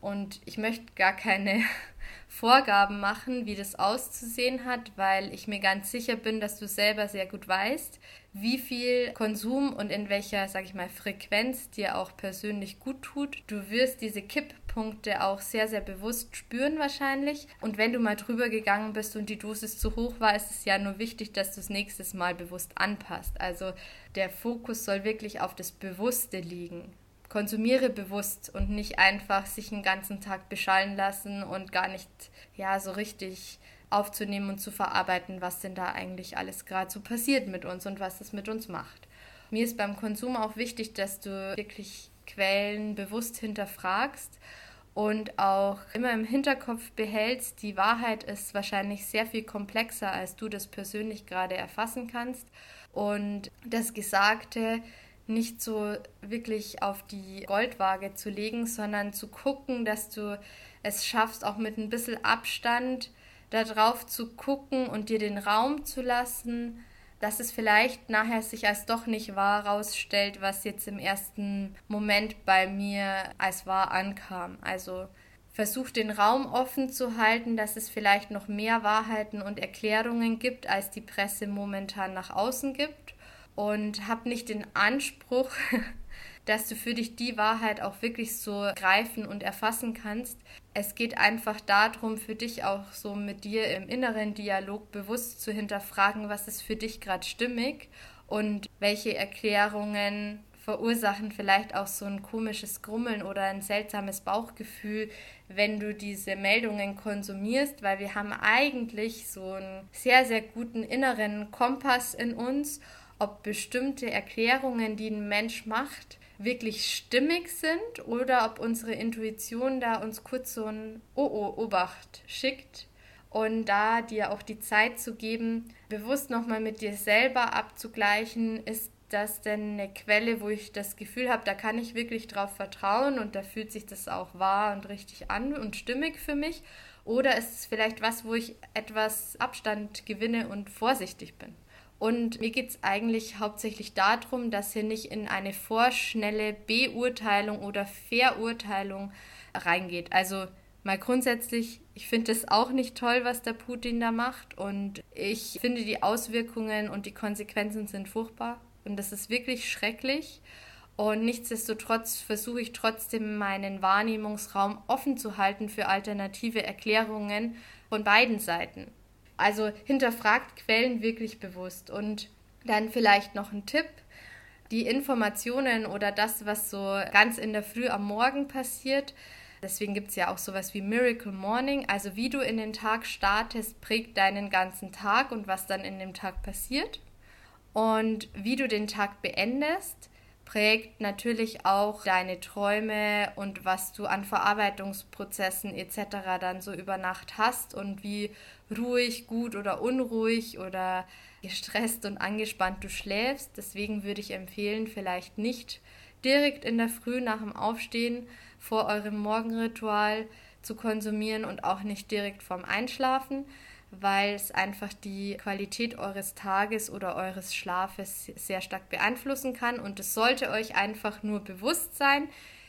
Und ich möchte gar keine *laughs* Vorgaben machen, wie das auszusehen hat, weil ich mir ganz sicher bin, dass du selber sehr gut weißt, wie viel Konsum und in welcher, sag ich mal, Frequenz dir auch persönlich gut tut. Du wirst diese Kipppunkte auch sehr, sehr bewusst spüren wahrscheinlich. Und wenn du mal drüber gegangen bist und die Dosis zu hoch war, ist es ja nur wichtig, dass du es nächstes Mal bewusst anpasst. Also der Fokus soll wirklich auf das Bewusste liegen konsumiere bewusst und nicht einfach sich den ganzen Tag beschallen lassen und gar nicht ja so richtig aufzunehmen und zu verarbeiten, was denn da eigentlich alles gerade so passiert mit uns und was es mit uns macht. Mir ist beim Konsum auch wichtig, dass du wirklich Quellen bewusst hinterfragst und auch immer im Hinterkopf behältst, die Wahrheit ist wahrscheinlich sehr viel komplexer, als du das persönlich gerade erfassen kannst. Und das Gesagte nicht so wirklich auf die Goldwaage zu legen, sondern zu gucken, dass du es schaffst, auch mit ein bisschen Abstand darauf zu gucken und dir den Raum zu lassen, dass es vielleicht nachher sich als doch nicht wahr rausstellt, was jetzt im ersten Moment bei mir als wahr ankam. Also versuch den Raum offen zu halten, dass es vielleicht noch mehr Wahrheiten und Erklärungen gibt, als die Presse momentan nach außen gibt und hab nicht den Anspruch, *laughs* dass du für dich die Wahrheit auch wirklich so greifen und erfassen kannst. Es geht einfach darum, für dich auch so mit dir im inneren Dialog bewusst zu hinterfragen, was ist für dich gerade stimmig und welche Erklärungen verursachen vielleicht auch so ein komisches Grummeln oder ein seltsames Bauchgefühl, wenn du diese Meldungen konsumierst, weil wir haben eigentlich so einen sehr, sehr guten inneren Kompass in uns ob bestimmte Erklärungen, die ein Mensch macht, wirklich stimmig sind oder ob unsere Intuition da uns kurz so ein Oh-Oh-Obacht schickt und da dir auch die Zeit zu geben, bewusst nochmal mit dir selber abzugleichen, ist das denn eine Quelle, wo ich das Gefühl habe, da kann ich wirklich drauf vertrauen und da fühlt sich das auch wahr und richtig an und stimmig für mich? Oder ist es vielleicht was, wo ich etwas Abstand gewinne und vorsichtig bin? Und mir geht es eigentlich hauptsächlich darum, dass ihr nicht in eine vorschnelle Beurteilung oder Verurteilung reingeht. Also mal grundsätzlich, ich finde es auch nicht toll, was der Putin da macht. Und ich finde, die Auswirkungen und die Konsequenzen sind furchtbar. Und das ist wirklich schrecklich. Und nichtsdestotrotz versuche ich trotzdem meinen Wahrnehmungsraum offen zu halten für alternative Erklärungen von beiden Seiten. Also hinterfragt Quellen wirklich bewusst. Und dann vielleicht noch ein Tipp. Die Informationen oder das, was so ganz in der Früh am Morgen passiert, Deswegen gibt es ja auch sowas wie Miracle Morning. Also wie du in den Tag startest, prägt deinen ganzen Tag und was dann in dem Tag passiert. Und wie du den Tag beendest, prägt natürlich auch deine Träume und was du an Verarbeitungsprozessen etc. dann so über Nacht hast und wie ruhig, gut oder unruhig oder gestresst und angespannt du schläfst. Deswegen würde ich empfehlen, vielleicht nicht direkt in der Früh nach dem Aufstehen vor eurem Morgenritual zu konsumieren und auch nicht direkt vorm Einschlafen, weil es einfach die Qualität eures Tages oder eures Schlafes sehr stark beeinflussen kann. Und es sollte euch einfach nur bewusst sein,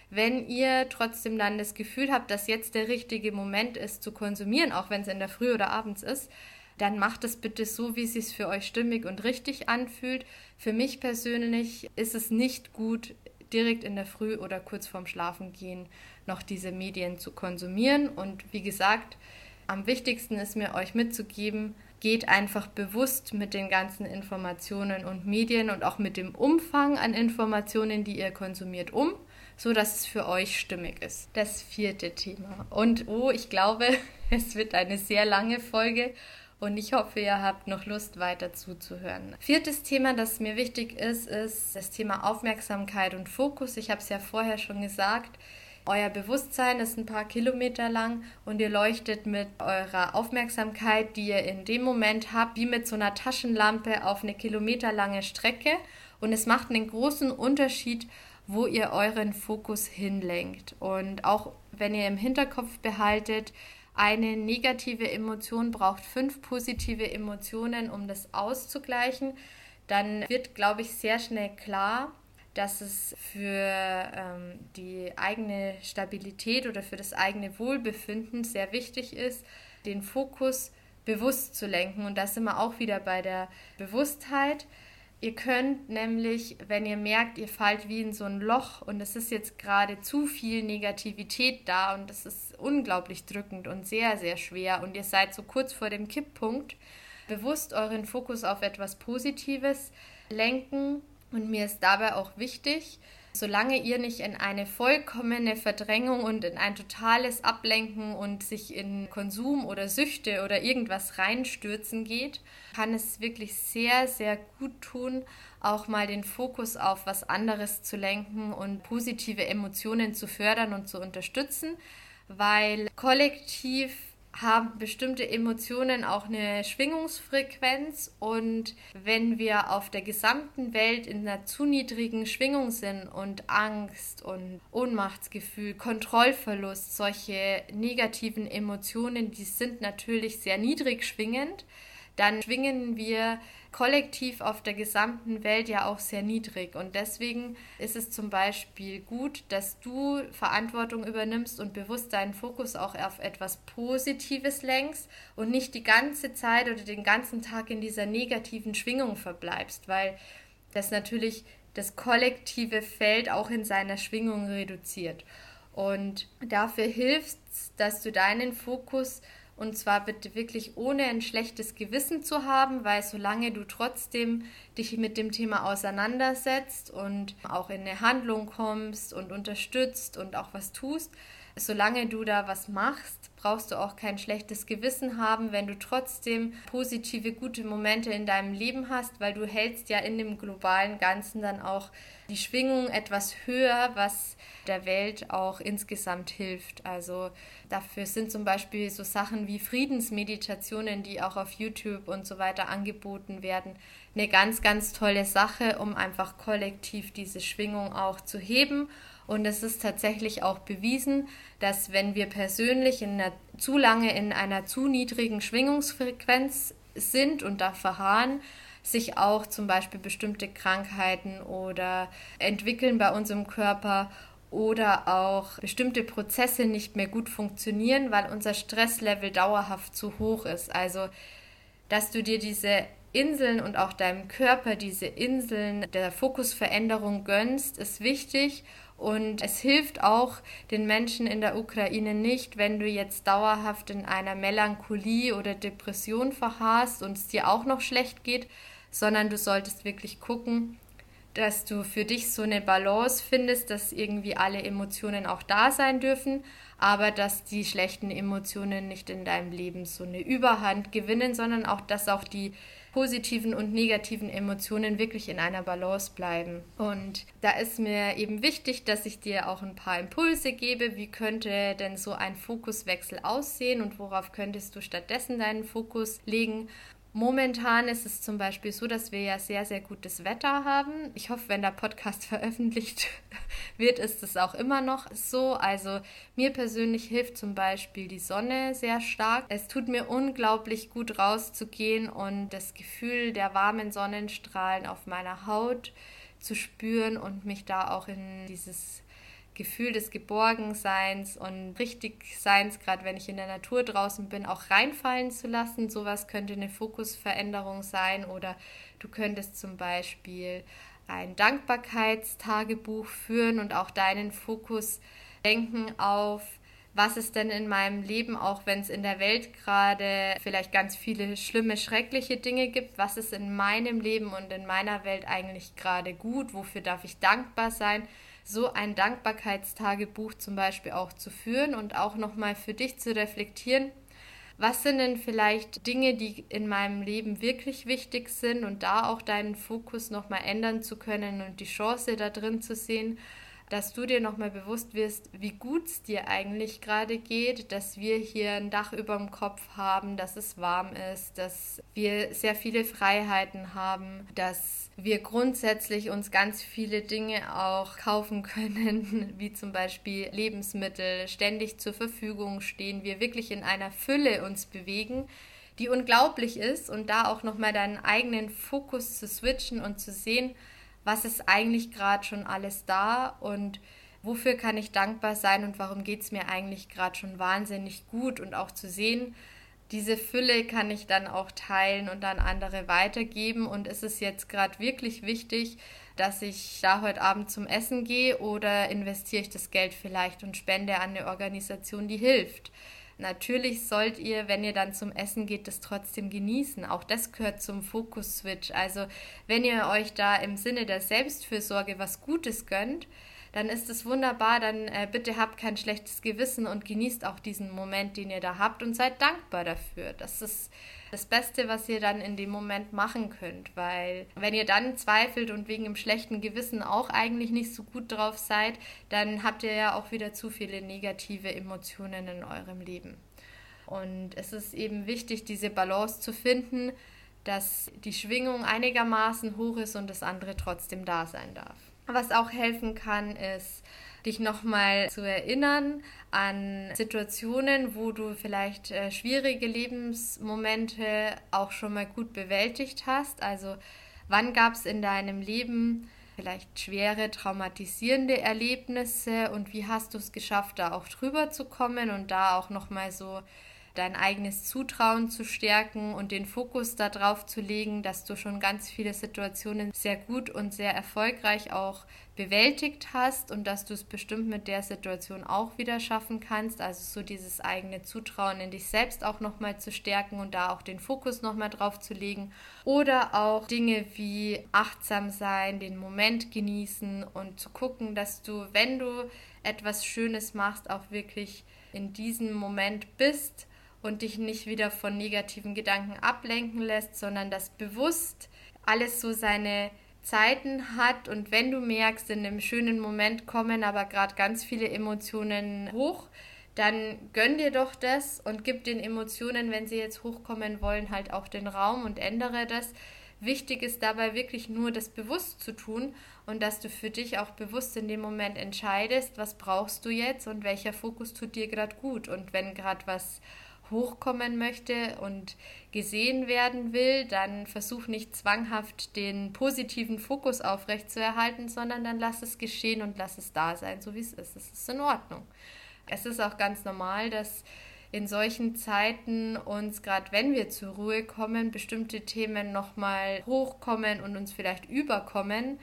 wenn ihr trotzdem dann das Gefühl habt, dass jetzt der richtige Moment ist zu konsumieren, auch wenn es in der Früh oder abends ist, dann macht es bitte so, wie es sich für euch stimmig und richtig anfühlt. Für mich persönlich ist es nicht gut, direkt in der Früh oder kurz vorm Schlafengehen noch diese Medien zu konsumieren. Und wie gesagt, am wichtigsten ist mir euch mitzugeben, geht einfach bewusst mit den ganzen Informationen und Medien und auch mit dem Umfang an Informationen, die ihr konsumiert, um, so dass es für euch stimmig ist. Das vierte Thema. Und oh, ich glaube, *laughs* es wird eine sehr lange Folge und ich hoffe, ihr habt noch Lust, weiter zuzuhören. Viertes Thema, das mir wichtig ist, ist das Thema Aufmerksamkeit und Fokus. Ich habe es ja vorher schon gesagt. Euer Bewusstsein ist ein paar Kilometer lang und ihr leuchtet mit eurer Aufmerksamkeit, die ihr in dem Moment habt, wie mit so einer Taschenlampe auf eine kilometerlange Strecke. Und es macht einen großen Unterschied, wo ihr euren Fokus hinlenkt. Und auch wenn ihr im Hinterkopf behaltet, eine negative Emotion braucht fünf positive Emotionen, um das auszugleichen, dann wird, glaube ich, sehr schnell klar, dass es für ähm, die eigene Stabilität oder für das eigene Wohlbefinden sehr wichtig ist, den Fokus bewusst zu lenken. Und da sind wir auch wieder bei der Bewusstheit. Ihr könnt nämlich, wenn ihr merkt, ihr fallt wie in so ein Loch und es ist jetzt gerade zu viel Negativität da und es ist unglaublich drückend und sehr, sehr schwer und ihr seid so kurz vor dem Kipppunkt, bewusst euren Fokus auf etwas Positives lenken. Und mir ist dabei auch wichtig, solange ihr nicht in eine vollkommene Verdrängung und in ein totales Ablenken und sich in Konsum oder Süchte oder irgendwas reinstürzen geht, kann es wirklich sehr, sehr gut tun, auch mal den Fokus auf was anderes zu lenken und positive Emotionen zu fördern und zu unterstützen, weil kollektiv haben bestimmte Emotionen auch eine Schwingungsfrequenz. Und wenn wir auf der gesamten Welt in einer zu niedrigen Schwingung sind und Angst und Ohnmachtsgefühl, Kontrollverlust, solche negativen Emotionen, die sind natürlich sehr niedrig schwingend, dann schwingen wir kollektiv auf der gesamten Welt ja auch sehr niedrig. Und deswegen ist es zum Beispiel gut, dass du Verantwortung übernimmst und bewusst deinen Fokus auch auf etwas Positives lenkst und nicht die ganze Zeit oder den ganzen Tag in dieser negativen Schwingung verbleibst, weil das natürlich das kollektive Feld auch in seiner Schwingung reduziert. Und dafür hilft es, dass du deinen Fokus und zwar bitte wirklich ohne ein schlechtes Gewissen zu haben, weil solange du trotzdem dich mit dem Thema auseinandersetzt und auch in eine Handlung kommst und unterstützt und auch was tust, solange du da was machst, brauchst du auch kein schlechtes Gewissen haben, wenn du trotzdem positive, gute Momente in deinem Leben hast, weil du hältst ja in dem globalen Ganzen dann auch die Schwingung etwas höher, was der Welt auch insgesamt hilft. Also dafür sind zum Beispiel so Sachen wie Friedensmeditationen, die auch auf YouTube und so weiter angeboten werden, eine ganz, ganz tolle Sache, um einfach kollektiv diese Schwingung auch zu heben. Und es ist tatsächlich auch bewiesen, dass wenn wir persönlich in einer, zu lange in einer zu niedrigen Schwingungsfrequenz sind und da verharren, sich auch zum Beispiel bestimmte Krankheiten oder entwickeln bei unserem Körper oder auch bestimmte Prozesse nicht mehr gut funktionieren, weil unser Stresslevel dauerhaft zu hoch ist. Also, dass du dir diese Inseln und auch deinem Körper diese Inseln der Fokusveränderung gönnst, ist wichtig. Und es hilft auch den Menschen in der Ukraine nicht, wenn du jetzt dauerhaft in einer Melancholie oder Depression verharrst und es dir auch noch schlecht geht, sondern du solltest wirklich gucken, dass du für dich so eine Balance findest, dass irgendwie alle Emotionen auch da sein dürfen, aber dass die schlechten Emotionen nicht in deinem Leben so eine Überhand gewinnen, sondern auch, dass auch die positiven und negativen Emotionen wirklich in einer Balance bleiben. Und da ist mir eben wichtig, dass ich dir auch ein paar Impulse gebe, wie könnte denn so ein Fokuswechsel aussehen und worauf könntest du stattdessen deinen Fokus legen. Momentan ist es zum Beispiel so, dass wir ja sehr, sehr gutes Wetter haben. Ich hoffe, wenn der Podcast *laughs* veröffentlicht wird, ist es auch immer noch so. Also mir persönlich hilft zum Beispiel die Sonne sehr stark. Es tut mir unglaublich gut rauszugehen und das Gefühl der warmen Sonnenstrahlen auf meiner Haut zu spüren und mich da auch in dieses Gefühl des Geborgenseins und Richtigseins, gerade wenn ich in der Natur draußen bin, auch reinfallen zu lassen. Sowas könnte eine Fokusveränderung sein oder du könntest zum Beispiel ein Dankbarkeitstagebuch führen und auch deinen Fokus denken auf was ist denn in meinem Leben, auch wenn es in der Welt gerade vielleicht ganz viele schlimme, schreckliche Dinge gibt, was ist in meinem Leben und in meiner Welt eigentlich gerade gut, wofür darf ich dankbar sein, so ein Dankbarkeitstagebuch zum Beispiel auch zu führen und auch nochmal für dich zu reflektieren, was sind denn vielleicht Dinge, die in meinem Leben wirklich wichtig sind und da auch deinen Fokus nochmal ändern zu können und die Chance da drin zu sehen dass du dir nochmal bewusst wirst, wie gut es dir eigentlich gerade geht, dass wir hier ein Dach über dem Kopf haben, dass es warm ist, dass wir sehr viele Freiheiten haben, dass wir grundsätzlich uns ganz viele Dinge auch kaufen können, *laughs* wie zum Beispiel Lebensmittel. Ständig zur Verfügung stehen, wir wirklich in einer Fülle uns bewegen die unglaublich ist und da auch nochmal deinen eigenen Fokus zu switchen und zu sehen, was ist eigentlich gerade schon alles da und wofür kann ich dankbar sein und warum geht es mir eigentlich gerade schon wahnsinnig gut und auch zu sehen, diese Fülle kann ich dann auch teilen und dann andere weitergeben. Und ist es jetzt gerade wirklich wichtig, dass ich da heute Abend zum Essen gehe oder investiere ich das Geld vielleicht und spende an eine Organisation, die hilft? Natürlich sollt ihr, wenn ihr dann zum Essen geht, das trotzdem genießen. Auch das gehört zum Fokus-Switch. Also wenn ihr euch da im Sinne der Selbstfürsorge was Gutes gönnt, dann ist es wunderbar. Dann äh, bitte habt kein schlechtes Gewissen und genießt auch diesen Moment, den ihr da habt und seid dankbar dafür. Das ist das Beste, was ihr dann in dem Moment machen könnt, weil wenn ihr dann zweifelt und wegen dem schlechten Gewissen auch eigentlich nicht so gut drauf seid, dann habt ihr ja auch wieder zu viele negative Emotionen in eurem Leben. Und es ist eben wichtig, diese Balance zu finden, dass die Schwingung einigermaßen hoch ist und das andere trotzdem da sein darf. Was auch helfen kann, ist dich nochmal zu erinnern an Situationen, wo du vielleicht äh, schwierige Lebensmomente auch schon mal gut bewältigt hast. Also wann gab es in deinem Leben vielleicht schwere, traumatisierende Erlebnisse und wie hast du es geschafft, da auch drüber zu kommen und da auch nochmal so dein eigenes Zutrauen zu stärken und den Fokus darauf zu legen, dass du schon ganz viele Situationen sehr gut und sehr erfolgreich auch bewältigt hast und dass du es bestimmt mit der Situation auch wieder schaffen kannst. Also so dieses eigene Zutrauen in dich selbst auch nochmal zu stärken und da auch den Fokus nochmal drauf zu legen. Oder auch Dinge wie achtsam sein, den Moment genießen und zu gucken, dass du, wenn du etwas Schönes machst, auch wirklich in diesem Moment bist und dich nicht wieder von negativen Gedanken ablenken lässt, sondern dass bewusst alles so seine Zeiten hat und wenn du merkst, in einem schönen Moment kommen aber gerade ganz viele Emotionen hoch, dann gönn dir doch das und gib den Emotionen, wenn sie jetzt hochkommen wollen, halt auch den Raum und ändere das. Wichtig ist dabei wirklich nur, das bewusst zu tun und dass du für dich auch bewusst in dem Moment entscheidest, was brauchst du jetzt und welcher Fokus tut dir gerade gut. Und wenn gerade was hochkommen möchte und gesehen werden will, dann versuch nicht zwanghaft den positiven Fokus aufrechtzuerhalten, sondern dann lass es geschehen und lass es da sein, so wie es ist. Es ist in Ordnung. Es ist auch ganz normal, dass in solchen Zeiten uns, gerade wenn wir zur Ruhe kommen, bestimmte Themen nochmal hochkommen und uns vielleicht überkommen,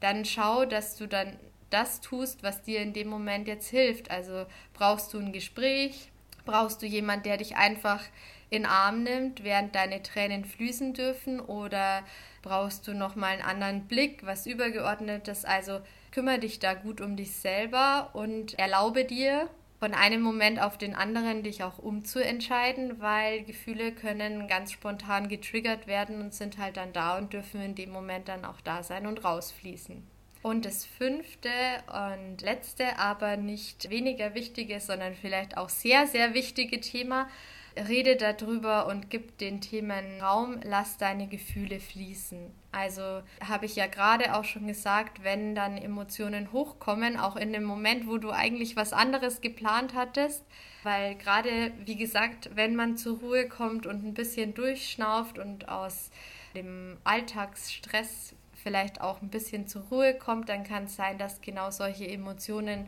dann schau, dass du dann das tust, was dir in dem Moment jetzt hilft. Also brauchst du ein Gespräch, brauchst du jemand, der dich einfach in Arm nimmt, während deine Tränen fließen dürfen oder brauchst du nochmal einen anderen Blick, was übergeordnetes. Also kümmere dich da gut um dich selber und erlaube dir, von einem Moment auf den anderen dich auch umzuentscheiden, weil Gefühle können ganz spontan getriggert werden und sind halt dann da und dürfen in dem Moment dann auch da sein und rausfließen. Und das fünfte und letzte, aber nicht weniger wichtige, sondern vielleicht auch sehr, sehr wichtige Thema rede darüber und gib den Themen Raum, lass deine Gefühle fließen. Also habe ich ja gerade auch schon gesagt, wenn dann Emotionen hochkommen, auch in dem Moment, wo du eigentlich was anderes geplant hattest, weil gerade, wie gesagt, wenn man zur Ruhe kommt und ein bisschen durchschnauft und aus dem Alltagsstress vielleicht auch ein bisschen zur Ruhe kommt, dann kann es sein, dass genau solche Emotionen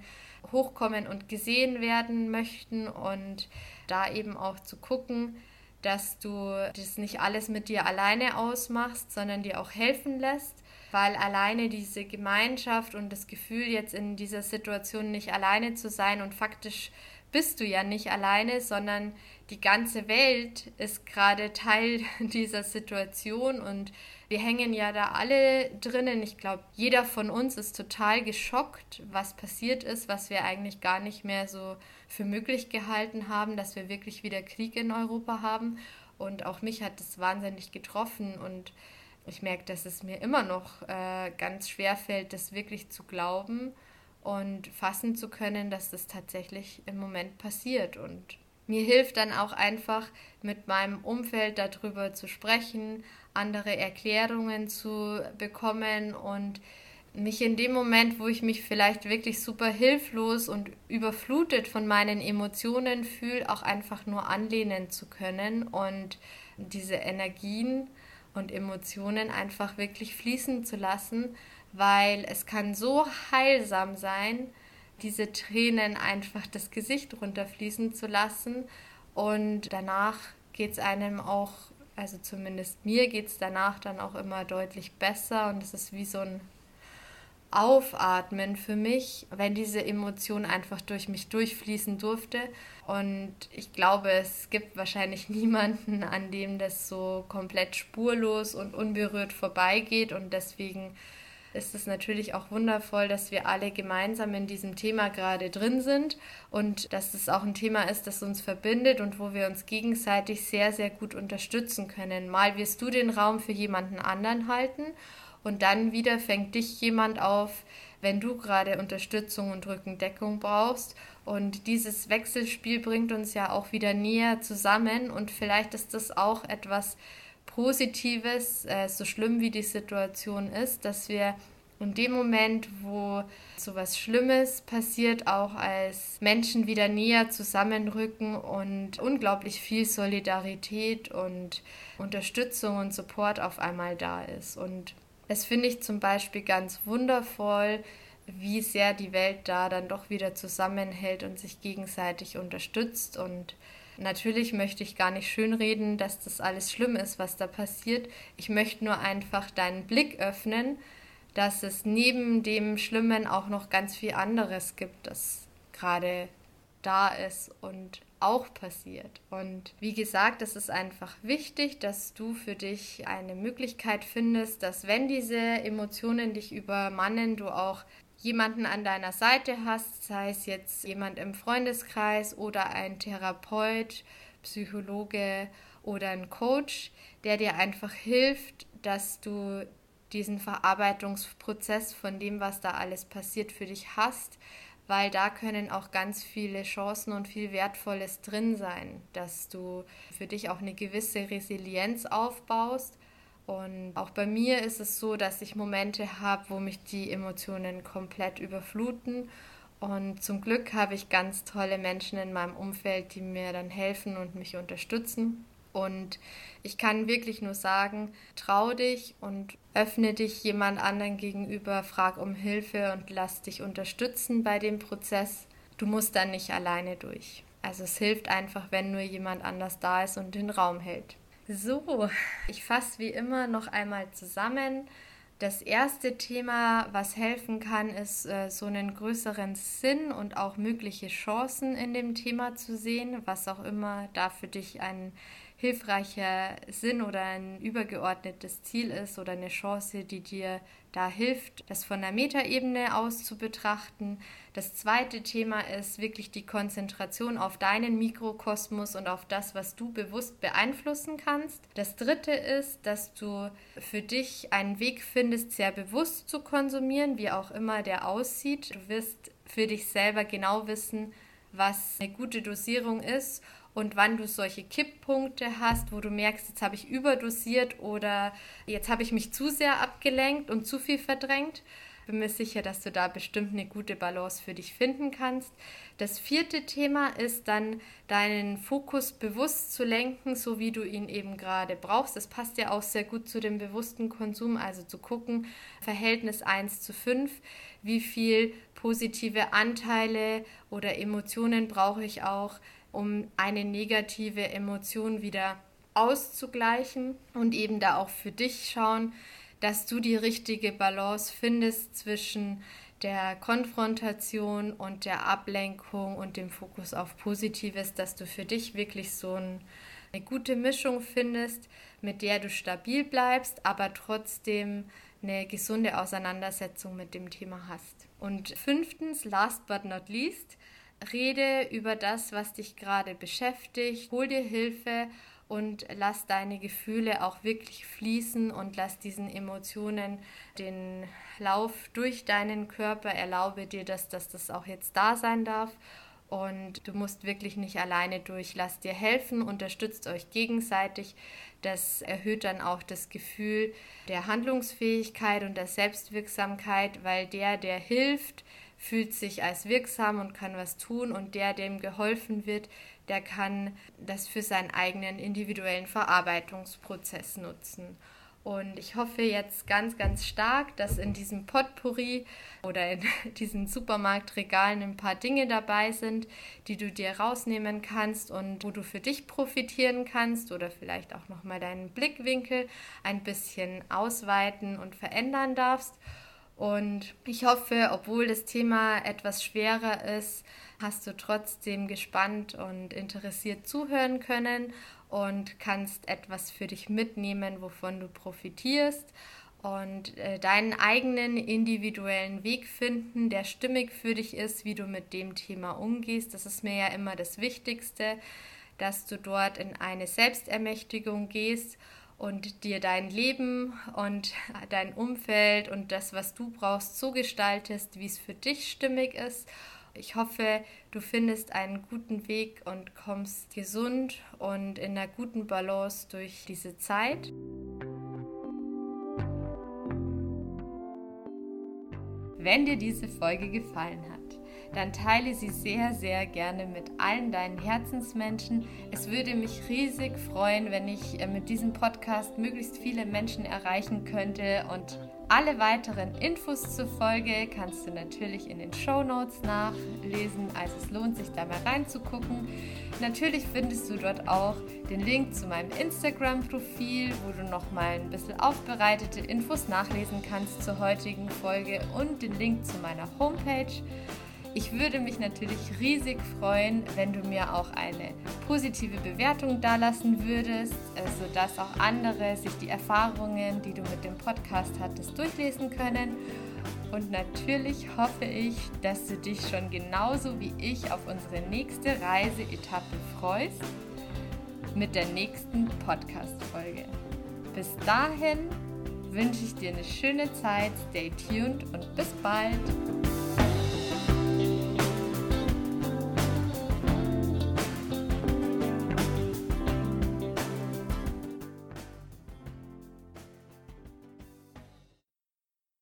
hochkommen und gesehen werden möchten und da eben auch zu gucken, dass du das nicht alles mit dir alleine ausmachst, sondern dir auch helfen lässt, weil alleine diese Gemeinschaft und das Gefühl, jetzt in dieser Situation nicht alleine zu sein und faktisch bist du ja nicht alleine, sondern die ganze Welt ist gerade Teil *laughs* dieser Situation und wir hängen ja da alle drinnen. Ich glaube, jeder von uns ist total geschockt, was passiert ist, was wir eigentlich gar nicht mehr so für möglich gehalten haben, dass wir wirklich wieder Krieg in Europa haben. Und auch mich hat das wahnsinnig getroffen und ich merke, dass es mir immer noch äh, ganz schwer fällt, das wirklich zu glauben und fassen zu können, dass das tatsächlich im Moment passiert. Und mir hilft dann auch einfach mit meinem Umfeld darüber zu sprechen, andere Erklärungen zu bekommen und mich in dem Moment, wo ich mich vielleicht wirklich super hilflos und überflutet von meinen Emotionen fühle, auch einfach nur anlehnen zu können und diese Energien und Emotionen einfach wirklich fließen zu lassen, weil es kann so heilsam sein, diese Tränen einfach das Gesicht runterfließen zu lassen und danach geht es einem auch also zumindest mir geht es danach dann auch immer deutlich besser und es ist wie so ein Aufatmen für mich, wenn diese Emotion einfach durch mich durchfließen durfte. Und ich glaube, es gibt wahrscheinlich *laughs* niemanden, an dem das so komplett spurlos und unberührt vorbeigeht. Und deswegen ist es natürlich auch wundervoll, dass wir alle gemeinsam in diesem Thema gerade drin sind und dass es auch ein Thema ist, das uns verbindet und wo wir uns gegenseitig sehr, sehr gut unterstützen können. Mal wirst du den Raum für jemanden anderen halten und dann wieder fängt dich jemand auf, wenn du gerade Unterstützung und Rückendeckung brauchst. Und dieses Wechselspiel bringt uns ja auch wieder näher zusammen und vielleicht ist das auch etwas, Positives, äh, so schlimm wie die Situation ist, dass wir in dem Moment, wo so was Schlimmes passiert, auch als Menschen wieder näher zusammenrücken und unglaublich viel Solidarität und Unterstützung und Support auf einmal da ist. Und es finde ich zum Beispiel ganz wundervoll, wie sehr die Welt da dann doch wieder zusammenhält und sich gegenseitig unterstützt und Natürlich möchte ich gar nicht schönreden, dass das alles schlimm ist, was da passiert. Ich möchte nur einfach deinen Blick öffnen, dass es neben dem Schlimmen auch noch ganz viel anderes gibt, das gerade da ist und auch passiert. Und wie gesagt, es ist einfach wichtig, dass du für dich eine Möglichkeit findest, dass wenn diese Emotionen dich übermannen, du auch jemanden an deiner Seite hast, sei es jetzt jemand im Freundeskreis oder ein Therapeut, Psychologe oder ein Coach, der dir einfach hilft, dass du diesen Verarbeitungsprozess von dem, was da alles passiert, für dich hast, weil da können auch ganz viele Chancen und viel Wertvolles drin sein, dass du für dich auch eine gewisse Resilienz aufbaust. Und auch bei mir ist es so, dass ich Momente habe, wo mich die Emotionen komplett überfluten. Und zum Glück habe ich ganz tolle Menschen in meinem Umfeld, die mir dann helfen und mich unterstützen. Und ich kann wirklich nur sagen, trau dich und öffne dich jemand anderen gegenüber, frag um Hilfe und lass dich unterstützen bei dem Prozess. Du musst dann nicht alleine durch. Also es hilft einfach, wenn nur jemand anders da ist und den Raum hält. So, ich fasse wie immer noch einmal zusammen. Das erste Thema, was helfen kann, ist äh, so einen größeren Sinn und auch mögliche Chancen in dem Thema zu sehen, was auch immer da für dich ein hilfreicher Sinn oder ein übergeordnetes Ziel ist oder eine Chance, die dir da hilft, das von der Metaebene aus zu betrachten. Das zweite Thema ist wirklich die Konzentration auf deinen Mikrokosmos und auf das, was du bewusst beeinflussen kannst. Das dritte ist, dass du für dich einen Weg findest, sehr bewusst zu konsumieren, wie auch immer der aussieht. Du wirst für dich selber genau wissen, was eine gute Dosierung ist und wann du solche Kipppunkte hast, wo du merkst, jetzt habe ich überdosiert oder jetzt habe ich mich zu sehr abgelenkt und zu viel verdrängt. Bin mir sicher, dass du da bestimmt eine gute Balance für dich finden kannst. Das vierte Thema ist dann, deinen Fokus bewusst zu lenken, so wie du ihn eben gerade brauchst. Das passt ja auch sehr gut zu dem bewussten Konsum, also zu gucken, Verhältnis 1 zu 5, wie viel positive Anteile oder Emotionen brauche ich auch, um eine negative Emotion wieder auszugleichen und eben da auch für dich schauen, dass du die richtige Balance findest zwischen der Konfrontation und der Ablenkung und dem Fokus auf Positives, dass du für dich wirklich so ein, eine gute Mischung findest, mit der du stabil bleibst, aber trotzdem eine gesunde Auseinandersetzung mit dem Thema hast. Und fünftens, last but not least, Rede über das, was dich gerade beschäftigt, hol dir Hilfe und lass deine Gefühle auch wirklich fließen und lass diesen Emotionen den Lauf durch deinen Körper. Erlaube dir, dass, dass das auch jetzt da sein darf. Und du musst wirklich nicht alleine durch. Lass dir helfen, unterstützt euch gegenseitig. Das erhöht dann auch das Gefühl der Handlungsfähigkeit und der Selbstwirksamkeit, weil der, der hilft, fühlt sich als wirksam und kann was tun und der, dem geholfen wird, der kann das für seinen eigenen individuellen Verarbeitungsprozess nutzen. Und ich hoffe jetzt ganz, ganz stark, dass in diesem Potpourri oder in *laughs* diesen Supermarktregalen ein paar Dinge dabei sind, die du dir rausnehmen kannst und wo du für dich profitieren kannst oder vielleicht auch nochmal deinen Blickwinkel ein bisschen ausweiten und verändern darfst. Und ich hoffe, obwohl das Thema etwas schwerer ist, hast du trotzdem gespannt und interessiert zuhören können und kannst etwas für dich mitnehmen, wovon du profitierst und äh, deinen eigenen individuellen Weg finden, der stimmig für dich ist, wie du mit dem Thema umgehst. Das ist mir ja immer das Wichtigste, dass du dort in eine Selbstermächtigung gehst und dir dein Leben und dein Umfeld und das, was du brauchst, so gestaltest, wie es für dich stimmig ist. Ich hoffe, du findest einen guten Weg und kommst gesund und in einer guten Balance durch diese Zeit. Wenn dir diese Folge gefallen hat, dann teile sie sehr, sehr gerne mit allen deinen Herzensmenschen. Es würde mich riesig freuen, wenn ich äh, mit diesem Podcast möglichst viele Menschen erreichen könnte und alle weiteren Infos zur Folge kannst du natürlich in den Show Notes nachlesen, also es lohnt sich da mal reinzugucken. Natürlich findest du dort auch den Link zu meinem Instagram-Profil, wo du nochmal ein bisschen aufbereitete Infos nachlesen kannst zur heutigen Folge und den Link zu meiner Homepage. Ich würde mich natürlich riesig freuen, wenn du mir auch eine positive Bewertung dalassen würdest, äh, sodass auch andere sich die Erfahrungen, die du mit dem Podcast hattest, durchlesen können. Und natürlich hoffe ich, dass du dich schon genauso wie ich auf unsere nächste Reiseetappe freust mit der nächsten Podcast-Folge. Bis dahin wünsche ich dir eine schöne Zeit. Stay tuned und bis bald.